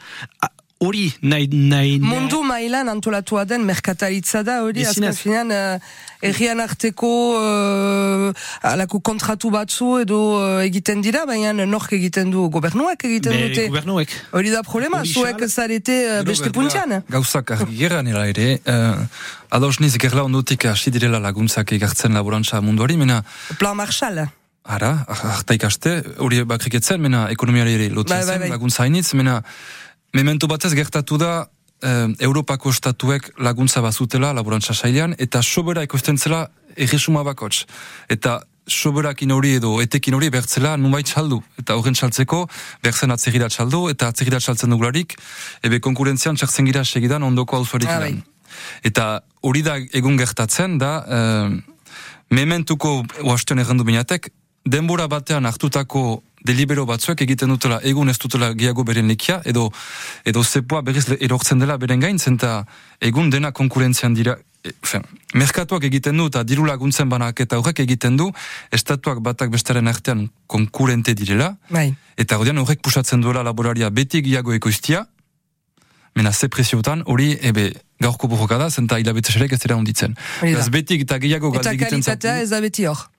hori nahi, nahi, Mundu mailan antolatua den merkataritza da hori, azken finean, uh, errian arteko uh, alako kontratu batzu edo uh, egiten dira, baina nork egiten du gobernuak egiten be, dute. gobernuek. Hori da problema, Hori zuek xal. zarete uh, beste puntian. Gauzak argi geran ere, uh, ados niz gerla ondotik hasi direla laguntzak egartzen laborantza munduari, mena, Plan Marshall. ara, harta ikaste, hori bakriketzen, mena ekonomiari ere lotzen Bai, bai, zen, bai. laguntza hainitz, mena, memento batez gertatu da, eh, Europako estatuek laguntza bazutela laborantza sailean, eta sobera ikusten zela erresuma bakots. Eta soberakin hori edo etekin hori bertzela nunbait txaldu. Eta horren txaltzeko, berzen atzegira txaldu, eta atzegira txaltzen dugularik, ebe konkurentzian txartzen gira segidan ondoko Ah, bai. Eta hori da egun gertatzen da, eh, mementuko oastion errandu binatek, denbora batean hartutako delibero batzuek egiten dutela egun ez dutela gehiago beren lekia, edo, edo zepoa berriz erortzen dela beren gain, zenta egun dena konkurentzian dira, e, fen, merkatuak egiten du eta diru laguntzen banak eta horrek egiten du, estatuak batak bestaren artean konkurente direla, Bai. eta horrean horrek pusatzen duela laboraria beti gehiago ekoiztia, mena ze preziotan, hori, ebe, gaurko burroka da, zenta hilabeteserek ez dira onditzen. Beraz, betik eta gehiago Eta galde egiten kalitatea ez da beti hor.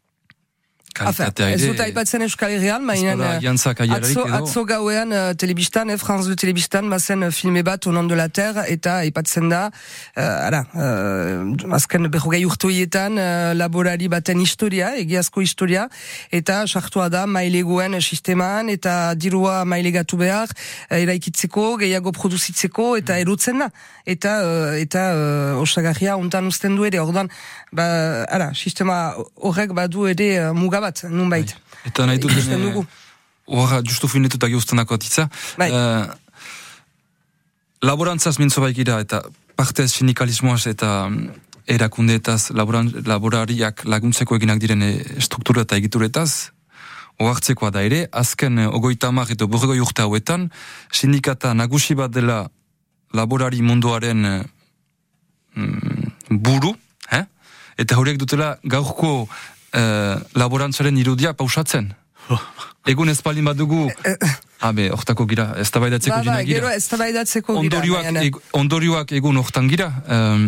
Kalitatea ez ere- dut aipatzen Euskal Herrian, baina bada eh, aierarik atzo, atzo gauean uh, telebistan, eh, France de telebistan, bazen eh, filme bat Onan de la Terre, eta aipatzen da, uh, ara, uh, azken berrogei urtoietan uh, laborari baten historia, egiazko historia, eta sartua da maileguen sistemaan, eta dirua mailegatu behar, uh, eraikitzeko, gehiago produzitzeko, eta erutzen da. Eta, uh, eta uh, osagarria ontan uzten du ere, ordan, ba, ara, sistema horrek badu ere uh, mugabat, nunbait. Eta nahi dut, Ikusten dugu. horra justu finetuta geuztenako atitza. Bai. Eh, laborantzaz mintzo baikira eta partez sindikalismoaz eta mm, erakundeetaz laboran, laborariak laguntzeko eginak diren eh, struktura eta egituretaz, ohartzekoa da ere, azken eh, ogoita hamar eta burgoi urte hauetan, sindikata nagusi bat dela laborari munduaren mm, buru, eh? eta horiek dutela gaurko eh, laborantzaren irudia pausatzen. Egun ez palin badugu, habe, hortako gira, ez da baidatzeko Ba, ba, gira. gero ez tabaidatzeko gira. Ondorioak, eg, ondorioak egun hortan gira, um,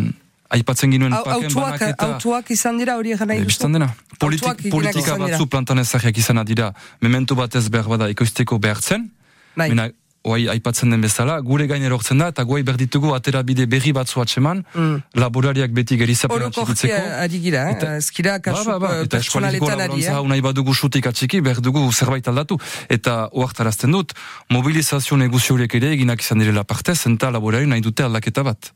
aipatzen ginuen Au- paken Autuak, banaketa... autuak izan dira hori egan nahi Eh, duzu? Bistan dena. Politik, politika izan batzu plantan ezagiak izana dira, memento batez behar bada ekoizteko behartzen, Bai. Mena, oai aipatzen den bezala, gure gain erortzen da, eta guai berditugu atera bide berri batzu atseman, Mm. laborariak beti gerizapen atxikitzeko. ari gira, eh? Eta- ezkira kasu Ba, ba, ba. Eta eskualiko laborantza eh? hau nahi badugu sutik atxiki, behar dugu zerbait aldatu. Eta oartarazten dut, mobilizazio negozio horiek ere eginak izan direla partez, enta laborari nahi dute aldaketa bat.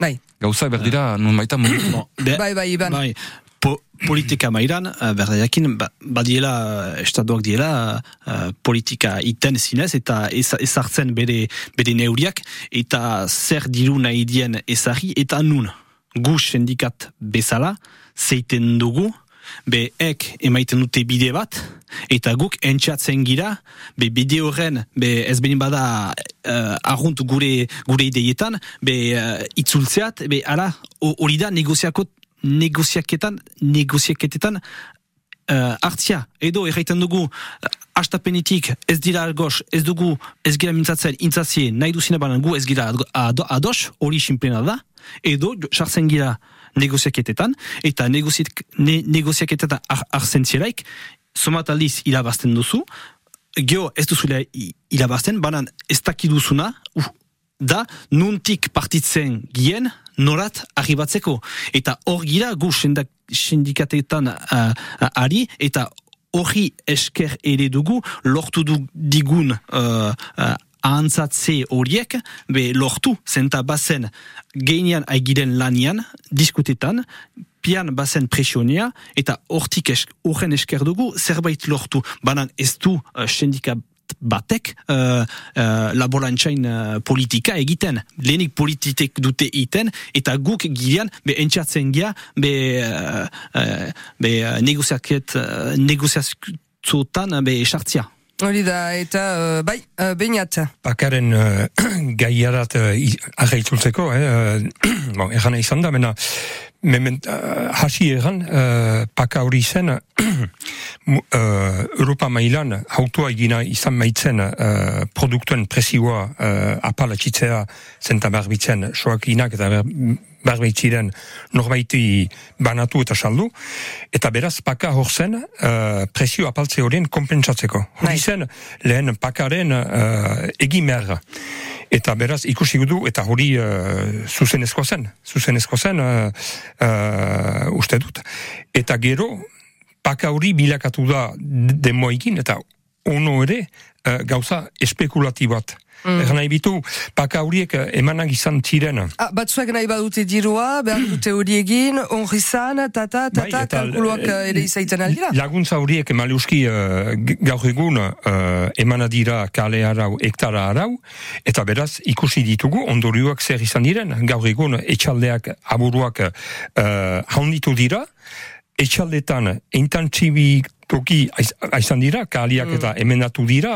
Bai, Gauza berdira, nun baita mundu. Bai, bai, Iban. Bai, po, politika mairan, uh, berda jakin, ba, badiela, uh, estatuak diela, uh, politika iten zinez, eta ez- ezartzen bere, bere neuriak, eta zer diru nahi dien ezari, eta nun, gu sendikat bezala, zeiten dugu, be ek emaiten dute bide bat, eta guk entxatzen gira, be bide horren, be ez behin bada uh, arrunt gure, gure ideietan, be uh, itzultzeat, be ho- hori da negoziako, negoziaketan, negoziaketetan uh, hartzia, edo erraiten dugu uh, astapenetik ez dira algos, ez dugu ez gira mintzatzen intzazie nahi duzina banan gu ez gira ados, hori sinplena da, edo sartzen gira negoziaketetan, eta negoziak, ne, negoziaketetan ar, arzen zielaik, somat aldiz irabazten duzu, geho ez duzula irabazten, banan ez dakiduzuna, uh, da nuntik partitzen gien norat arribatzeko. Eta hor gira gu sendak- sindikatetan uh, ari, eta horri esker ere dugu lortu du digun uh, uh, ahantzatze horiek, be lortu, zenta bazen geinean aigiren lanian, diskutetan, pian bazen presionia, eta hortik horren esker dugu zerbait lortu. Banan ez du uh, sindikat batek uh, uh, laborantzain uh, politika egiten. Lehenik polititek dute iten, eta guk gilean, be entxatzen gira, be, uh, uh, be uh, negoziaket, uh, negoziaziotan uh, be sartzia. Hori da, eta uh, bai, uh, bainat. Bakaren uh, gaiarat uh, arra itzultzeko, eh, uh, bon, izan da, mena, Mement, uh, hasi egan, uh, paka hori zen, uh, Europa mailan autua egina izan maitzen uh, produktuen presioa uh, apala txitzea zenta barbitzen soakinak eta ber, barbeitziren norbaiti banatu eta saldu. Eta beraz, paka hor zen uh, presio apaltze horien kompentsatzeko. Hori bai. zen lehen pakaren uh, egimerra. Eta beraz, ikusi gudu, eta hori uh, zuzenezko zen, zuzenezko zen, uh, uh, uste dut. Eta gero, paka hori bilakatu da demoekin, eta ono ere, uh, gauza espekulatibat. Mm. Egan nahi bitu, paka horiek eh, emanak izan ziren. Ah, batzuek nahi badute dirua, behar dute hori egin, onri zan, tata, tata, bai, kalkuluak eh, ere izaiten aldira. Laguntza horiek emaliuski uh, gaur egun uh, emana dira kale arau, hektara arau, eta beraz ikusi ditugu ondorioak zer izan diren, gaur egun etxaldeak aburuak uh, haunditu dira, etxaldetan entantzibik toki aizan dira, kaliak mm. eta emendatu dira,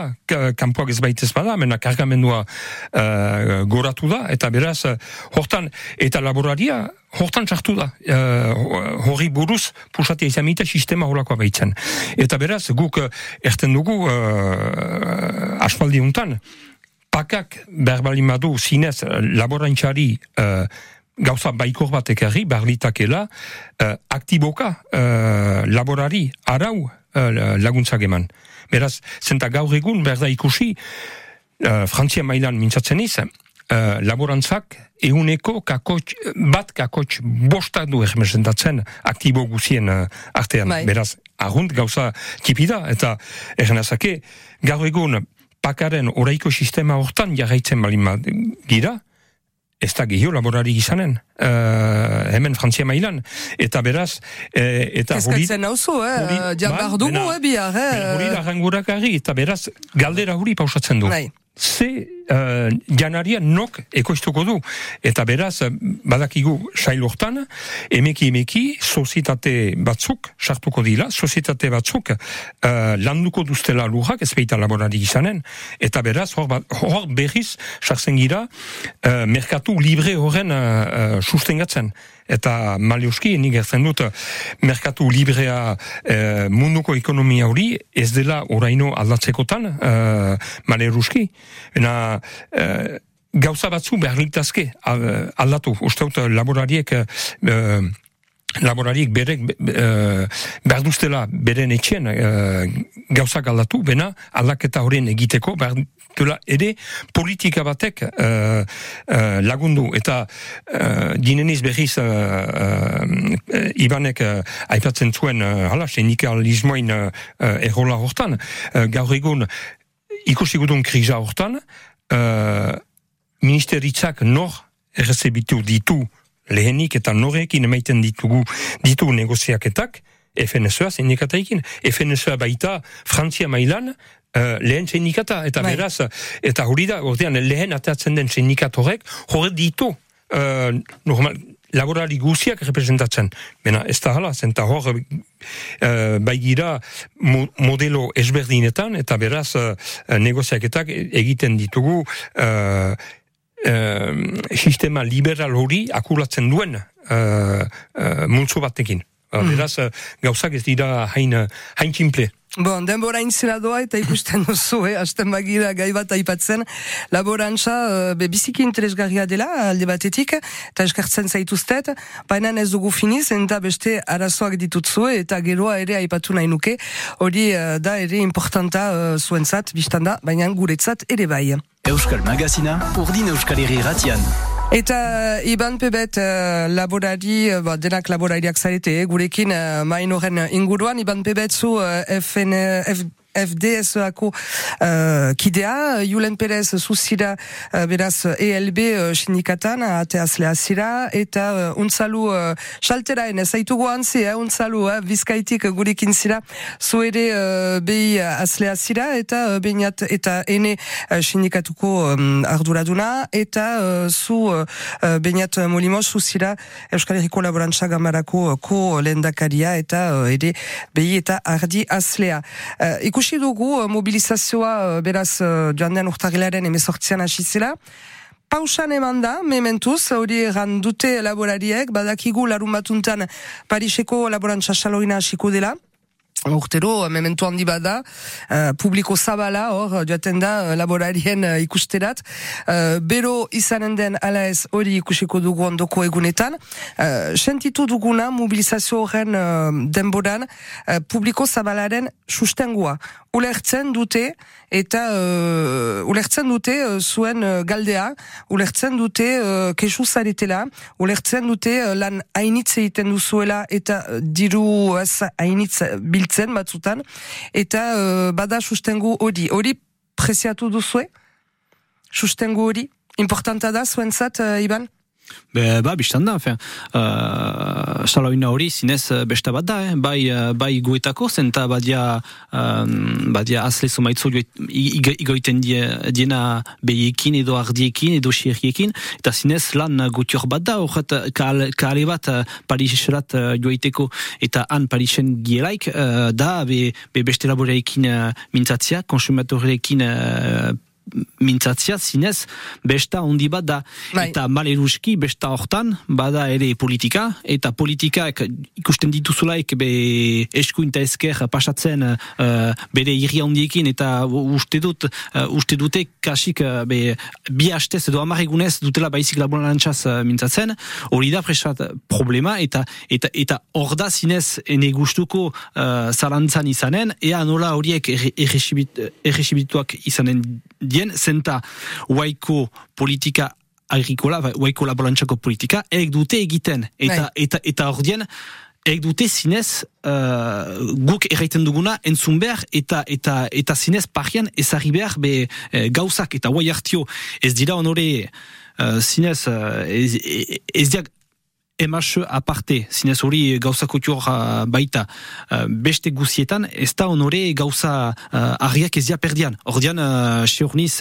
kanpoak ez baitez bada, mena kargamendua uh, goratu da, eta beraz, uh, hortan, eta laboraria, hortan sartu da, uh, hori buruz, pusatia izan mita, sistema horakoa baitzen. Eta beraz, guk uh, erten dugu, uh, aspaldi untan, pakak berbalimadu zinez laborantxari uh, gauza baikor batek erri, barlitakela, uh, aktiboka uh, laborari arau uh, laguntzak eman. Beraz, zenta gaur egun, berda ikusi, uh, Frantzia mailan mintzatzen izan, uh, laborantzak euneko kakotx, bat kakotx bosta du ermesentatzen aktibo guzien uh, artean. Bai. Beraz, agunt gauza tipida, eta errenazake, gaur egun pakaren oraiko sistema hortan jarraitzen balin gira, ez da gehio laborari izanen, uh, hemen Frantzia mailan, eta beraz, uh, eta hori... Kezkatzen hau zu, eh? Jabar dugu, eh, bihar, eh? Hori da eta beraz, galdera hori pausatzen du. Bai ze uh, janaria nok ekoiztuko du. Eta beraz, badakigu sailortan, emeki emeki, sozietate batzuk, sartuko dira, sozietate batzuk uh, landuko duztela lujak, ez behita laborari izanen, eta beraz, hor, ba, hor berriz, sartzen gira, uh, merkatu libre horren uh, sustengatzen eta maliuski, nik erzen dut, merkatu librea e, munduko ekonomia hori, ez dela oraino aldatzekotan, e, maleruski. Ena, e, gauza batzu behar litazke aldatu. Usteut, laborariek... E, laborariek berek uh, behar duztela beren etxen uh, gauzak aldatu, bena aldaketa horien egiteko, behar dela ere politika batek uh, uh, lagundu, eta uh, dineniz berriz uh, uh, Ibanek uh, aipatzen zuen uh, hala, sindikalismoin uh, errola hortan, uh, gaur egun ikusi gudun kriza hortan, uh, ministeritzak nor errezebitu ditu lehenik eta norekin emaiten ditugu ditu negoziaketak, FNSA sindikataikin, FNSA baita Frantzia mailan, Uh, lehen sindikata, eta bai. beraz, eta hori da, ordean, lehen atatzen den sindikatorek, hori ditu, uh, normal, laborari guziak representatzen. Bena, ez da hala, zenta hor, uh, baigira modelo ezberdinetan, eta beraz, uh, negoziaketak egiten ditugu, uh, sistema liberal hori akulatzen duen uh, uh, multzo batekin. Mm. Beraz, gauzak ez dira hain, hain tximple. Bon, denbora intzera doa eta ikusten duzu, eh? Asten bagira gai bat aipatzen. Laborantza, uh, be, biziki interesgarria dela, alde batetik, eta eskartzen zaituztet, baina ez dugu finiz, eta beste arazoak ditutzu, eta geroa ere aipatu nahi nuke, hori da ere importanta uh, zuentzat, biztanda, baina guretzat ere bai. Euskal Magazina, urdin Euskal Herri ratian. Eta Iban Pebet uh, laborari, uh, denak laborariak zarete, gurekin uh, mainoren inguruan, Iban Pebet zu uh, FN, F, FDSako uh, kidea, Julen Perez zuzira uh, beraz ELB uh, sindikatan, ateazlea zira, eta uh, untzalu uh, salteraen, zaitugu antzi, eh, untzalu, eh, bizkaitik gurekin zira, zu ere uh, behi azlea zira, eta uh, behinat, eta ene uh, sindikatuko um, arduraduna, eta uh, zu uh, behinat molimoz, zuzira Euskal Herriko Laborantza Gamarako uh, ko lendakaria, eta uh, ere behi eta ardi azlea. Uh, ikusi dugu uh, mobilizazioa uh, beraz uh, joan den urtagilaren emezortzian hasi zela. pausan eman da, mementuz, hori egan dute laborariek, badakigu larun batuntan Pariseko laborantza saloina hasiko dela, Urtero, mementu handi bada, uh, publiko zabala, hor, joaten da, uh, laborarien uh, ikusterat. Uh, bero izanen den ala ez hori ikusiko dugu ondoko egunetan. Uh, sentitu duguna mobilizazio horren uh, denboran, uh, publiko zabalaren sustengua ulertzen dute eta uh, ulertzen dute uh, zuen uh, galdea, ulertzen dute uh, kesu zaretela, ulertzen dute uh, lan hainitze egiten duzuela eta uh, diru ez hainitz biltzen batzutan, eta uh, bada sustengu hori. Hori preziatu duzue? Sustengu hori? Importanta da zuen zat, uh, Iban? Be, ba, biztan da, fin. Uh, saloina hori zinez uh, besta bat da, eh? bai, uh, bai guetako, zenta badia, um, badia azle somaitzo igoiten diena behiekin edo ardiekin edo xierriekin, eta zinez lan gutior bat da, horret kale bat uh, Pariserat uh, joiteko eta han Parisen gielaik, uh, da be, be beste laboreekin uh, mintzatzia, konsumatoreekin uh, mintzatzia zinez besta handi bat da bai. eta maleruski besta hortan bada ere politika eta politikak ikusten dituzulaik be eskuinta ezker pasatzen uh, bere irri handiekin eta uste dut uh, uste dute kasik uh, be bi hastez edo amaregunez dutela baizik laborantzaz uh, mintzatzen hori da presat problema eta eta eta hor da zinez ene gustuko uh, zalantzan izanen ea nola horiek erresibituak izanen dien, zenta waiko politika agrikola, waiko laborantxako politika, erek dute egiten, eta, bai. eta, eta ordien, Ek dute zinez uh, guk erraiten duguna entzun behar eta eta eta zinez parian ezari behar be eh, gauzak eta guai hartio ez dira honore uh, zinez uh, ez, ez diak emas aparte, zinez hori gauza uh, baita beste guzietan, ez da honore gauza uh, arriak ez dia perdian. Ordian, uh,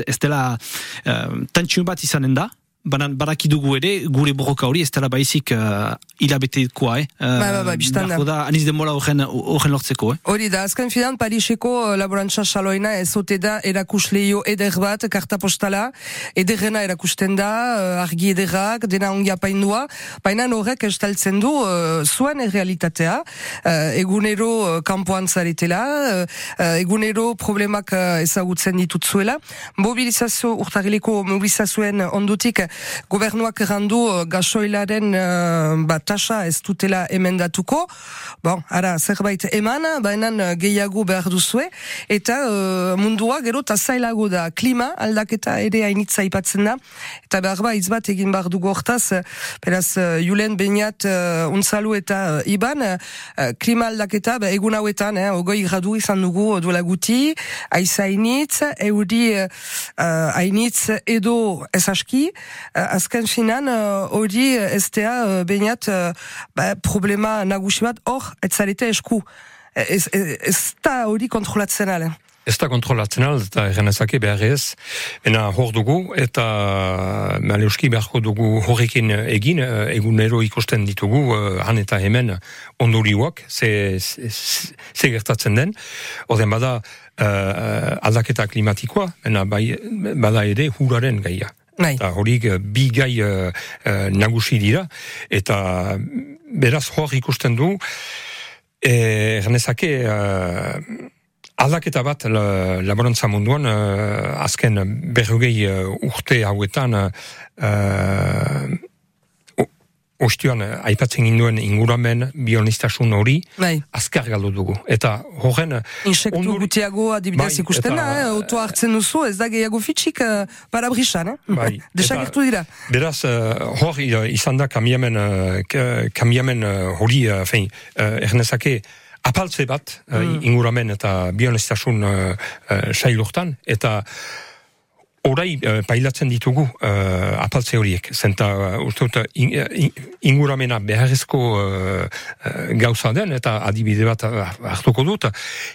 ez dela uh, bat izanen da, banan baraki dugu ere gure borroka hori ez dela baizik uh, ilabetekoa, eh? Uh, ba, ba, ba, biztan da. da, aniz demola horren, horren lortzeko, eh? Hori da, azken fidan, Pariseko uh, laborantza saloina ez ote da erakusleio eder bat, karta postala, ederrena erakusten da, uh, argi ederrak, dena ongi apaindua, baina horrek estaltzen du uh, zuen errealitatea, uh, egunero uh, kampoan zaretela, uh, uh, egunero problemak uh, ezagutzen ditutzuela, mobilizazio, urtarileko mobilizazioen ondutik, gobernuak errandu uh, gasoilaren uh, bat tasa ez dutela emendatuko. Bon, ara, zerbait eman, bainan uh, gehiago behar duzue, eta uh, mundua gero eta da. Klima aldaketa ere hainitza ipatzen da, eta behar ba, izbat egin behar dugu hortaz, beraz, julen bainat uh, unzalu eta uh, iban, uh, klima aldaketa, ba, egun hauetan, eh, ogoi gradu izan dugu duela guti, aiza hainitz, euri uh, hainitz edo ez azken finan uh, hori uh, ez dea uh, bainat ba, problema nagusi bat hor ez zarete esku. Ez, ez, da hori kontrolatzen ale Ez da kontrolatzen al, eta errenezake behar ez, ena hor dugu, eta maleuski beharko dugu horrekin egin, egunero ikusten ditugu, han eta hemen ondorioak, ze, ze, ze gertatzen den, orden bada uh, aldaketa klimatikoa, ena bai, bada ere huraren gaia. Bai. Eta horik uh, bi gai uh, nagusi dira, eta beraz hor ikusten du, e, uh, aldaketa bat laborantza munduan, azken berrogei urte hauetan, ostioan eh, aipatzen ginduen inguramen bionistasun hori bai. azkar galdu dugu. Eta horren... Eh, Insektu onduri... gutiago adibidez bai, ikusten da, eh? auto hartzen duzu, ez da gehiago fitxik uh, parabrisan, eh? Bai. Desagertu dira. Beraz, uh, hor izan da kamiamen, uh, kamiamen hori, uh, fein, uh, ernezake, apaltze bat mm. inguramen eta bionistasun uh, uh, sailurtan, eta Horai, uh, pailatzen ditugu uh, apaltze horiek, zenta uh, uste dut in, inguramena beharrezko uh, gauza den, eta adibide bat hartuko dut,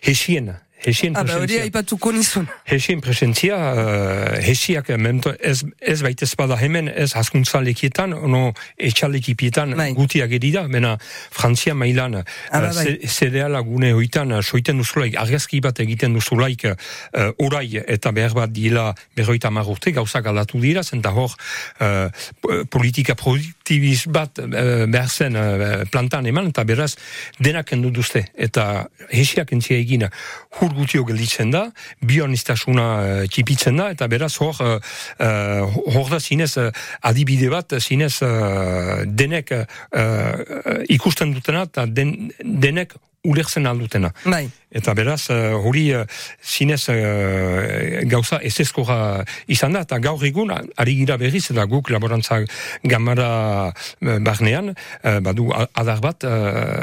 hesien, hesien Ah, ba, hori presentzia. aipatuko nizun. Hesien presentzia, uh, hesiak memento, ez, ez baitez bada hemen, ez haskuntza lekietan, ono etxalekipietan Bai. gutiak edida, bena Frantzia mailan, ba, uh, bai. zereala gune hoitan, uh, soiten duzulaik, argazki bat egiten duzulaik, uh, orai eta behar bat dila berroita marrurte, gauzak aldatu dira, zenta hor uh, po- politika produktibiz bat uh, behar zen uh, plantan eman, eta beraz denak kendu duzte, eta hesiak entzia egina hur gutio gelditzen da, bionistasuna uh, txipitzen da, eta beraz hor, uh, uh, hor da zinez adibide bat, zinez denek ikusten dutena, eta den, denek ulertzen aldutena. Bai. Eta beraz, uh, hori uh, zinez uh, gauza ezezkoa izan da, eta gaur egun, ari gira berriz, eta guk laborantza gamara barnean, badu adar bat,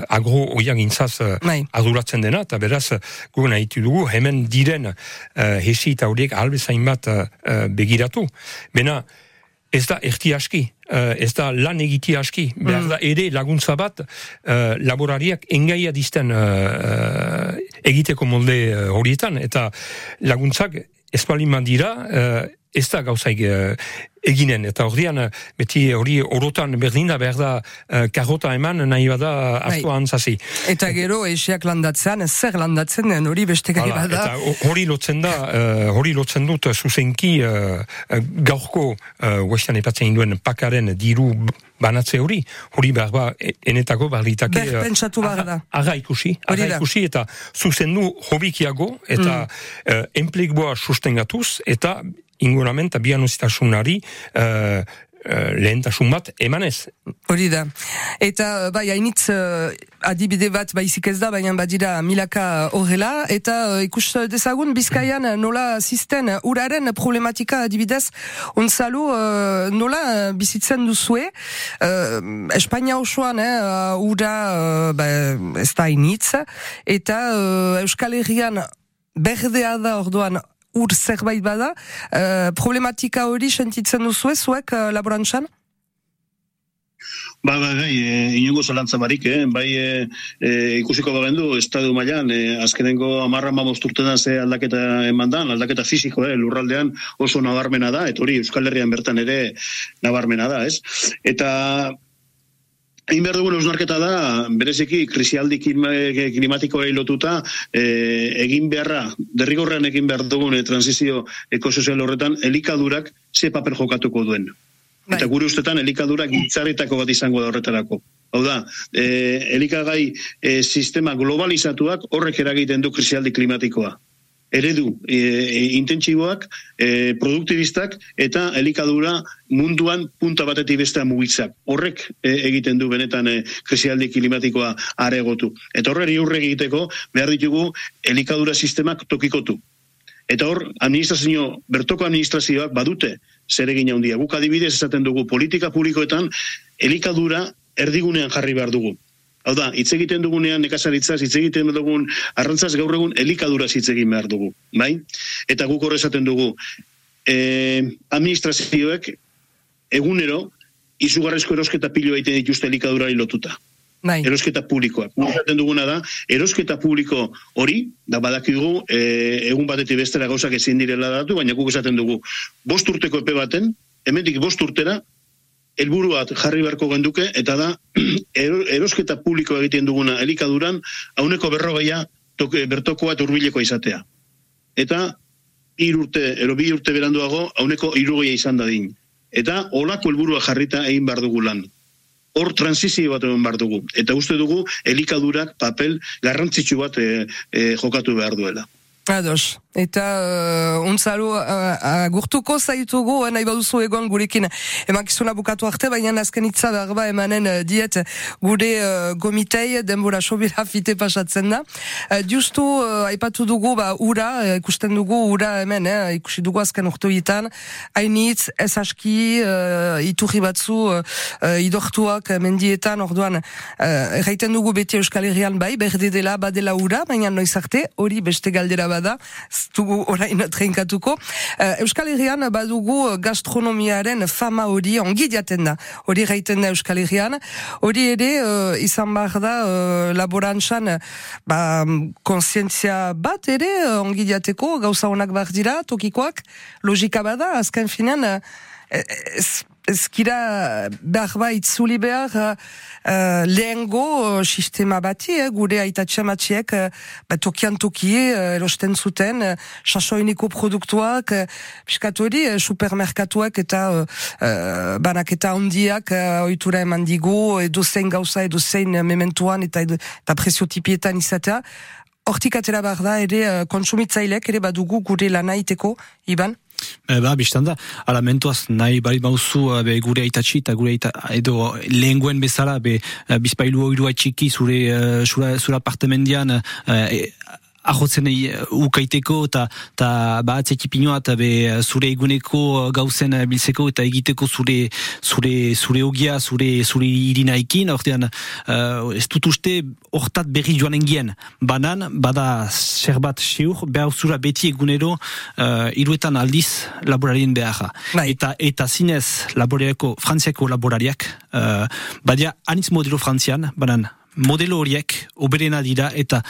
agro oian gintzaz Bai. arduratzen dena, eta beraz, gu nahi dugu, hemen diren hesi eta horiek albezain bat begiratu. Bena, ez da erti aski, eh, ez da lan egiti aski, behar da ere laguntza bat uh, laborariak engaia dizten uh, egiteko molde eh, horietan, eta laguntzak espaliman dira, uh, ez da gauzaik uh, eginen, eta ordian eh, beti hori orotan berdin da behar da uh, karota eman nahi bada Bai. antzazi. Eta gero, esiak landatzean, zer landatzen den, hori beste gai bada. eta ho- hori lotzen da, eh, hori lotzen dut eh, zuzenki uh, gaurko uh, huestan epatzen duen pakaren diru banatze hori, hori behar ba, e- enetako barritake... eh, Berpentsatu behar da. Aga ikusi, da. ikusi, eta zuzendu hobikiago, eta mm. uh, enplegua sustengatuz, eta inguramenta bianuzitasunari uh, uh, lehentasun bat emanez. Hori da. Eta, bai, hainitz uh, adibide bat baizik ez da, baina badira milaka horrela, eta uh, ikus dezagun bizkaian nola zisten uraren problematika adibidez, onzalu uh, nola bizitzen duzue, uh, Espainia osoan, eh, ura uh, ba, ez da hainitz, eta uh, Euskal Herrian berdea da orduan ur zerbait bada, uh, problematika hori sentitzen duzue, zuek uh, laborantzan? Ba, ba, bai, e, inongo zalantza barik, eh? bai e, e, ikusiko bagendu, estadu mailan, e, azkenengo amarra mamosturtetan ze aldaketa eman da, aldaketa fisiko, eh? lurraldean oso nabarmena da, eta hori Euskal Herrian bertan ere nabarmena da, ez? Eta Egin behar dugun eusnarketa da, bereziki krisialdi klima- klimatikoei lotuta, e, egin beharra, derrigorrean egin behar dugun e, transizio ekosozial horretan, elikadurak ze paper jokatuko duen. Bai. Eta gure ustetan elikadurak giltzarretako bat izango da horretarako. Hau da, e, elikagai e, sistema globalizatuak horrek eragiten du krisialdi klimatikoa. Eredu e, e, intentsiboak, e, produktibistak eta elikadura munduan punta batetik bestea mugitzak. Horrek e, egiten du benetan e, krisialdi klimatikoa aregotu. Eta horreri aurre egiteko behar ditugu elikadura sistemak tokikotu. Eta hor, administrazio, bertoko administrazioak badute zer egin handia. Guk adibidez esaten dugu politika publikoetan elikadura erdigunean jarri behar dugu. Hau da, hitz egiten dugunean nekazaritzaz, hitz egiten dugun arrantzaz gaur egun elikaduraz hitz egin behar dugu, bai? Eta guk hor esaten dugu, eh, administrazioek egunero izugarrezko erosketa pilo egiten dituzte elikadurari lotuta Bai. erosketa publikoak. Guk esaten duguna da, erosketa publiko hori, da badakigu, e, egun batetik bestera gauzak ezin direla datu, baina guk esaten dugu, bost urteko epe baten, hemendik bost urtera, helburu bat jarri beharko genduke, eta da, ero- erosketa publiko egiten duguna elikaduran, hauneko berrogeia toke, bertokoa eta hurbilekoa izatea. Eta, hiru urte, ero bi urte beranduago, hauneko irugeia izan dadin. Eta, olako helburua jarrita egin behar dugu lan hor transizio bat egon behar dugu. Eta uste dugu elikadurak papel garrantzitsu bat e, e, jokatu behar duela. Ados. Eta uh, untzalo uh, agurtuko zaitugu, eh, nahi baduzu egon gurekin emakizuna bukatu arte, baina azken itza berba emanen uh, diet gure uh, gomitei denbora sobira fite pasatzen da. Uh, justu uh, aipatu dugu ba, ura, ikusten dugu ura hemen, eh, ikusi dugu azken urtuitan, hainitz, ez aski, uh, iturri batzu, uh, idortuak mendietan, orduan, uh, erraiten dugu beti Euskal Herrian bai, berde dela, badela ura, baina noiz arte, hori beste galdera bada, ez dugu orain treinkatuko. Uh, Euskal Herrian badugu gastronomiaren fama hori ongi diaten da. Hori gaiten da Euskal Herrian. Hori ere uh, izan behar da uh, laborantzan ba, konsientzia bat ere uh, ongi diateko gauza honak behar dira, tokikoak, logika bada, azken finean, uh, ezkira behar ba itzuli behar uh, lehengo sistema bati, eh, gure aitatxe matxiek uh, ba, tokian tokie uh, erosten zuten uh, sasoiniko produktuak uh, piskatori uh, supermerkatuak eta uh, uh, banaketa ondiak uh, oitura eman digu edo zein gauza edo zein mementuan eta, eta prezio izatea Hortik atera behar da, ere konsumitzailek, ere badugu gure lanaiteko, Iban? E, ba, biztan da, ala mentuaz nahi bari mauzu be, gure aitatxi eta gure aita, edo lehenguen bezala be, bizpailu oirua txiki zure, zure, zure apartemendian ahotzen uh, ukaiteko eta ta bat ekipinoa eta be zure eguneko gauzen biltzeko eta egiteko zure zure zure ogia zure zure irinaikin ortean uh, ez dut uste hortat berri joan engien banan bada zer bat seur behar zura beti egunero uh, iruetan aldiz laborarien behar bai. eta eta zinez laborariako frantziako laborariak uh, badia anitz modelo frantzian banan modelo horiek oberena dira eta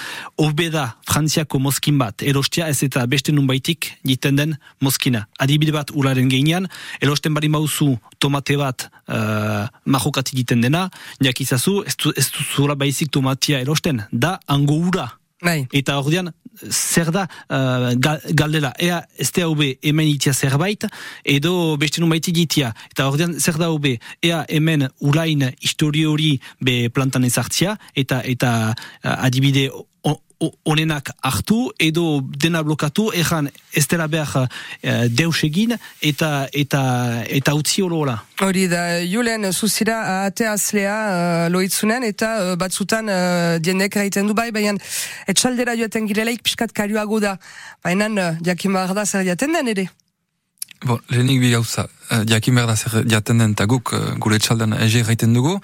obeda frantziako mozkin bat erostia ez eta beste nun baitik jiten den mozkina. Adibide bat uraren geinean, erosten bari mauzu tomate bat uh, mahokati jiten dena, jakizazu ez, ez zura baizik tomatia erosten, da ango ura. Bai. Eta ordean, zer da uh, galdela, ea ez da hobe hemen itia zerbait, edo beste nun baiti ditia. Eta ordean, zer da hobe, ea hemen ulain histori hori be plantan ezartzia, eta, eta uh, adibide onenak hartu edo dena blokatu ejan ez dela behar uh, deus egin eta eta eta utzi horola. Hori da, Julen, zuzira ateazlea uh, loitzunen eta uh, batzutan uh, dienek du bai, baina etxaldera joaten girelaik piskat karioago da. Baina uh, jakin behar da zer jaten den ere? Bon, lehenik bi gauza, uh, jakin behar da zer jaten den eta guk uh, gure etxaldan ege gaiten dugu.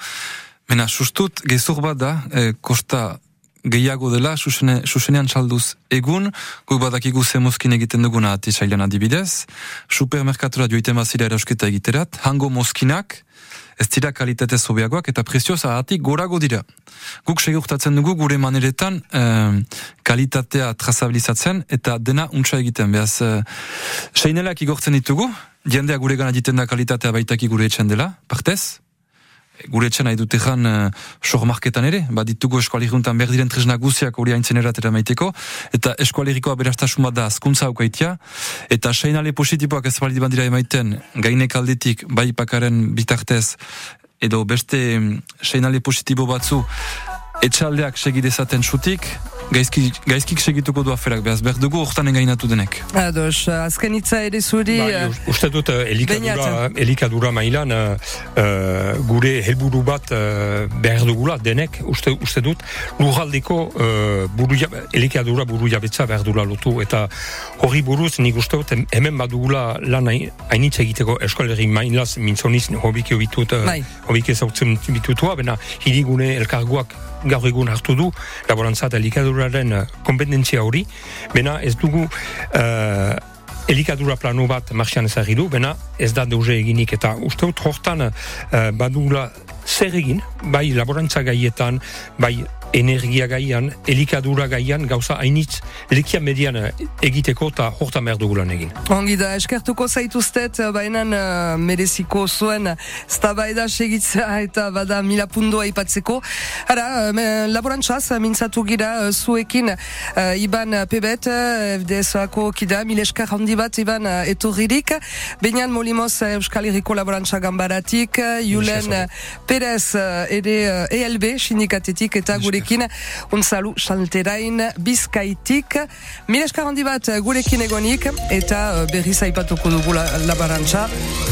Mena, sustut, gezur bat da, eh, kosta gehiago dela, susene, susenean txalduz egun, guk badakigu zemozkin egiten duguna atisailan adibidez, supermerkatura joiten bazira erasketa egiterat, hango mozkinak, ez dira kalitate zobeagoak eta prezioz ahatik gorago dira. Guk segurtatzen dugu gure maneretan eh, kalitatea trazabilizatzen eta dena untsa egiten. Beaz, eh, seinelak igortzen ditugu, jendea gure gana da kalitatea baitaki gure etxen dela, partez, gure etxen nahi dute jan uh, marketan ere, bat ditugu eskualiguntan behar diren tresna guziak hori haintzen eratera maiteko, eta eskualigikoa berastasun bat da azkuntza aukaitia, eta seinale positiboak ez balidi bandira emaiten, gainek aldetik, bai pakaren bitartez, edo beste mm, seinale positibo batzu, etxaldeak segidezaten sutik, gaizki, gaizkik segituko du aferak, behaz, behar dugu hortan engainatu denek. Ados, azken itza ere zuri... Ba, uh, uste dut, uh, elikadura, elikadura mailan, uh, gure helburu bat uh, behar dugula denek, uste, uste dut, lurraldeko uh, buru, elikadura buru jabetza behar dula lotu, eta hori buruz, nik uste dut, hemen badugula lan hainitz egiteko eskoleri mainlaz, mintzoniz, hobiki obitut, uh, bai. hobiki ezautzen bitutua, bena, hirigune elkarguak gaur egun hartu du laborantza eta elikaduraren eh, kompetentzia hori, bena ez dugu uh, elikadura planu bat marxian ezagri bena ez da deuze eginik. Eta uste dut hortan uh, badula zer egin, bai laborantza gaietan, bai energia gaian, elikadura gaian, gauza hainitz, lekia median eh, egiteko eta horta merdugulan egin. Ongi da, eskertuko zaituztet, eh, baina uh, mereziko zuen ztabaida segitzea eta bada mila pundua ipatzeko. Hara, uh, laborantzaz, mintzatu gira zuekin uh, Iban Pebet, FDS-ako kida, mil eskar handi bat Iban uh, etorririk, baina molimoz Euskal Herriko laborantza gambaratik, Julen Perez uh, ere uh, ELB, sindikatetik eta gure gurekin, unzalu salterain bizkaitik. Mileskar handi bat gurekin egonik, eta berriz aipatuko dugu labarantza,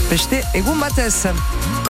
beste egun batez.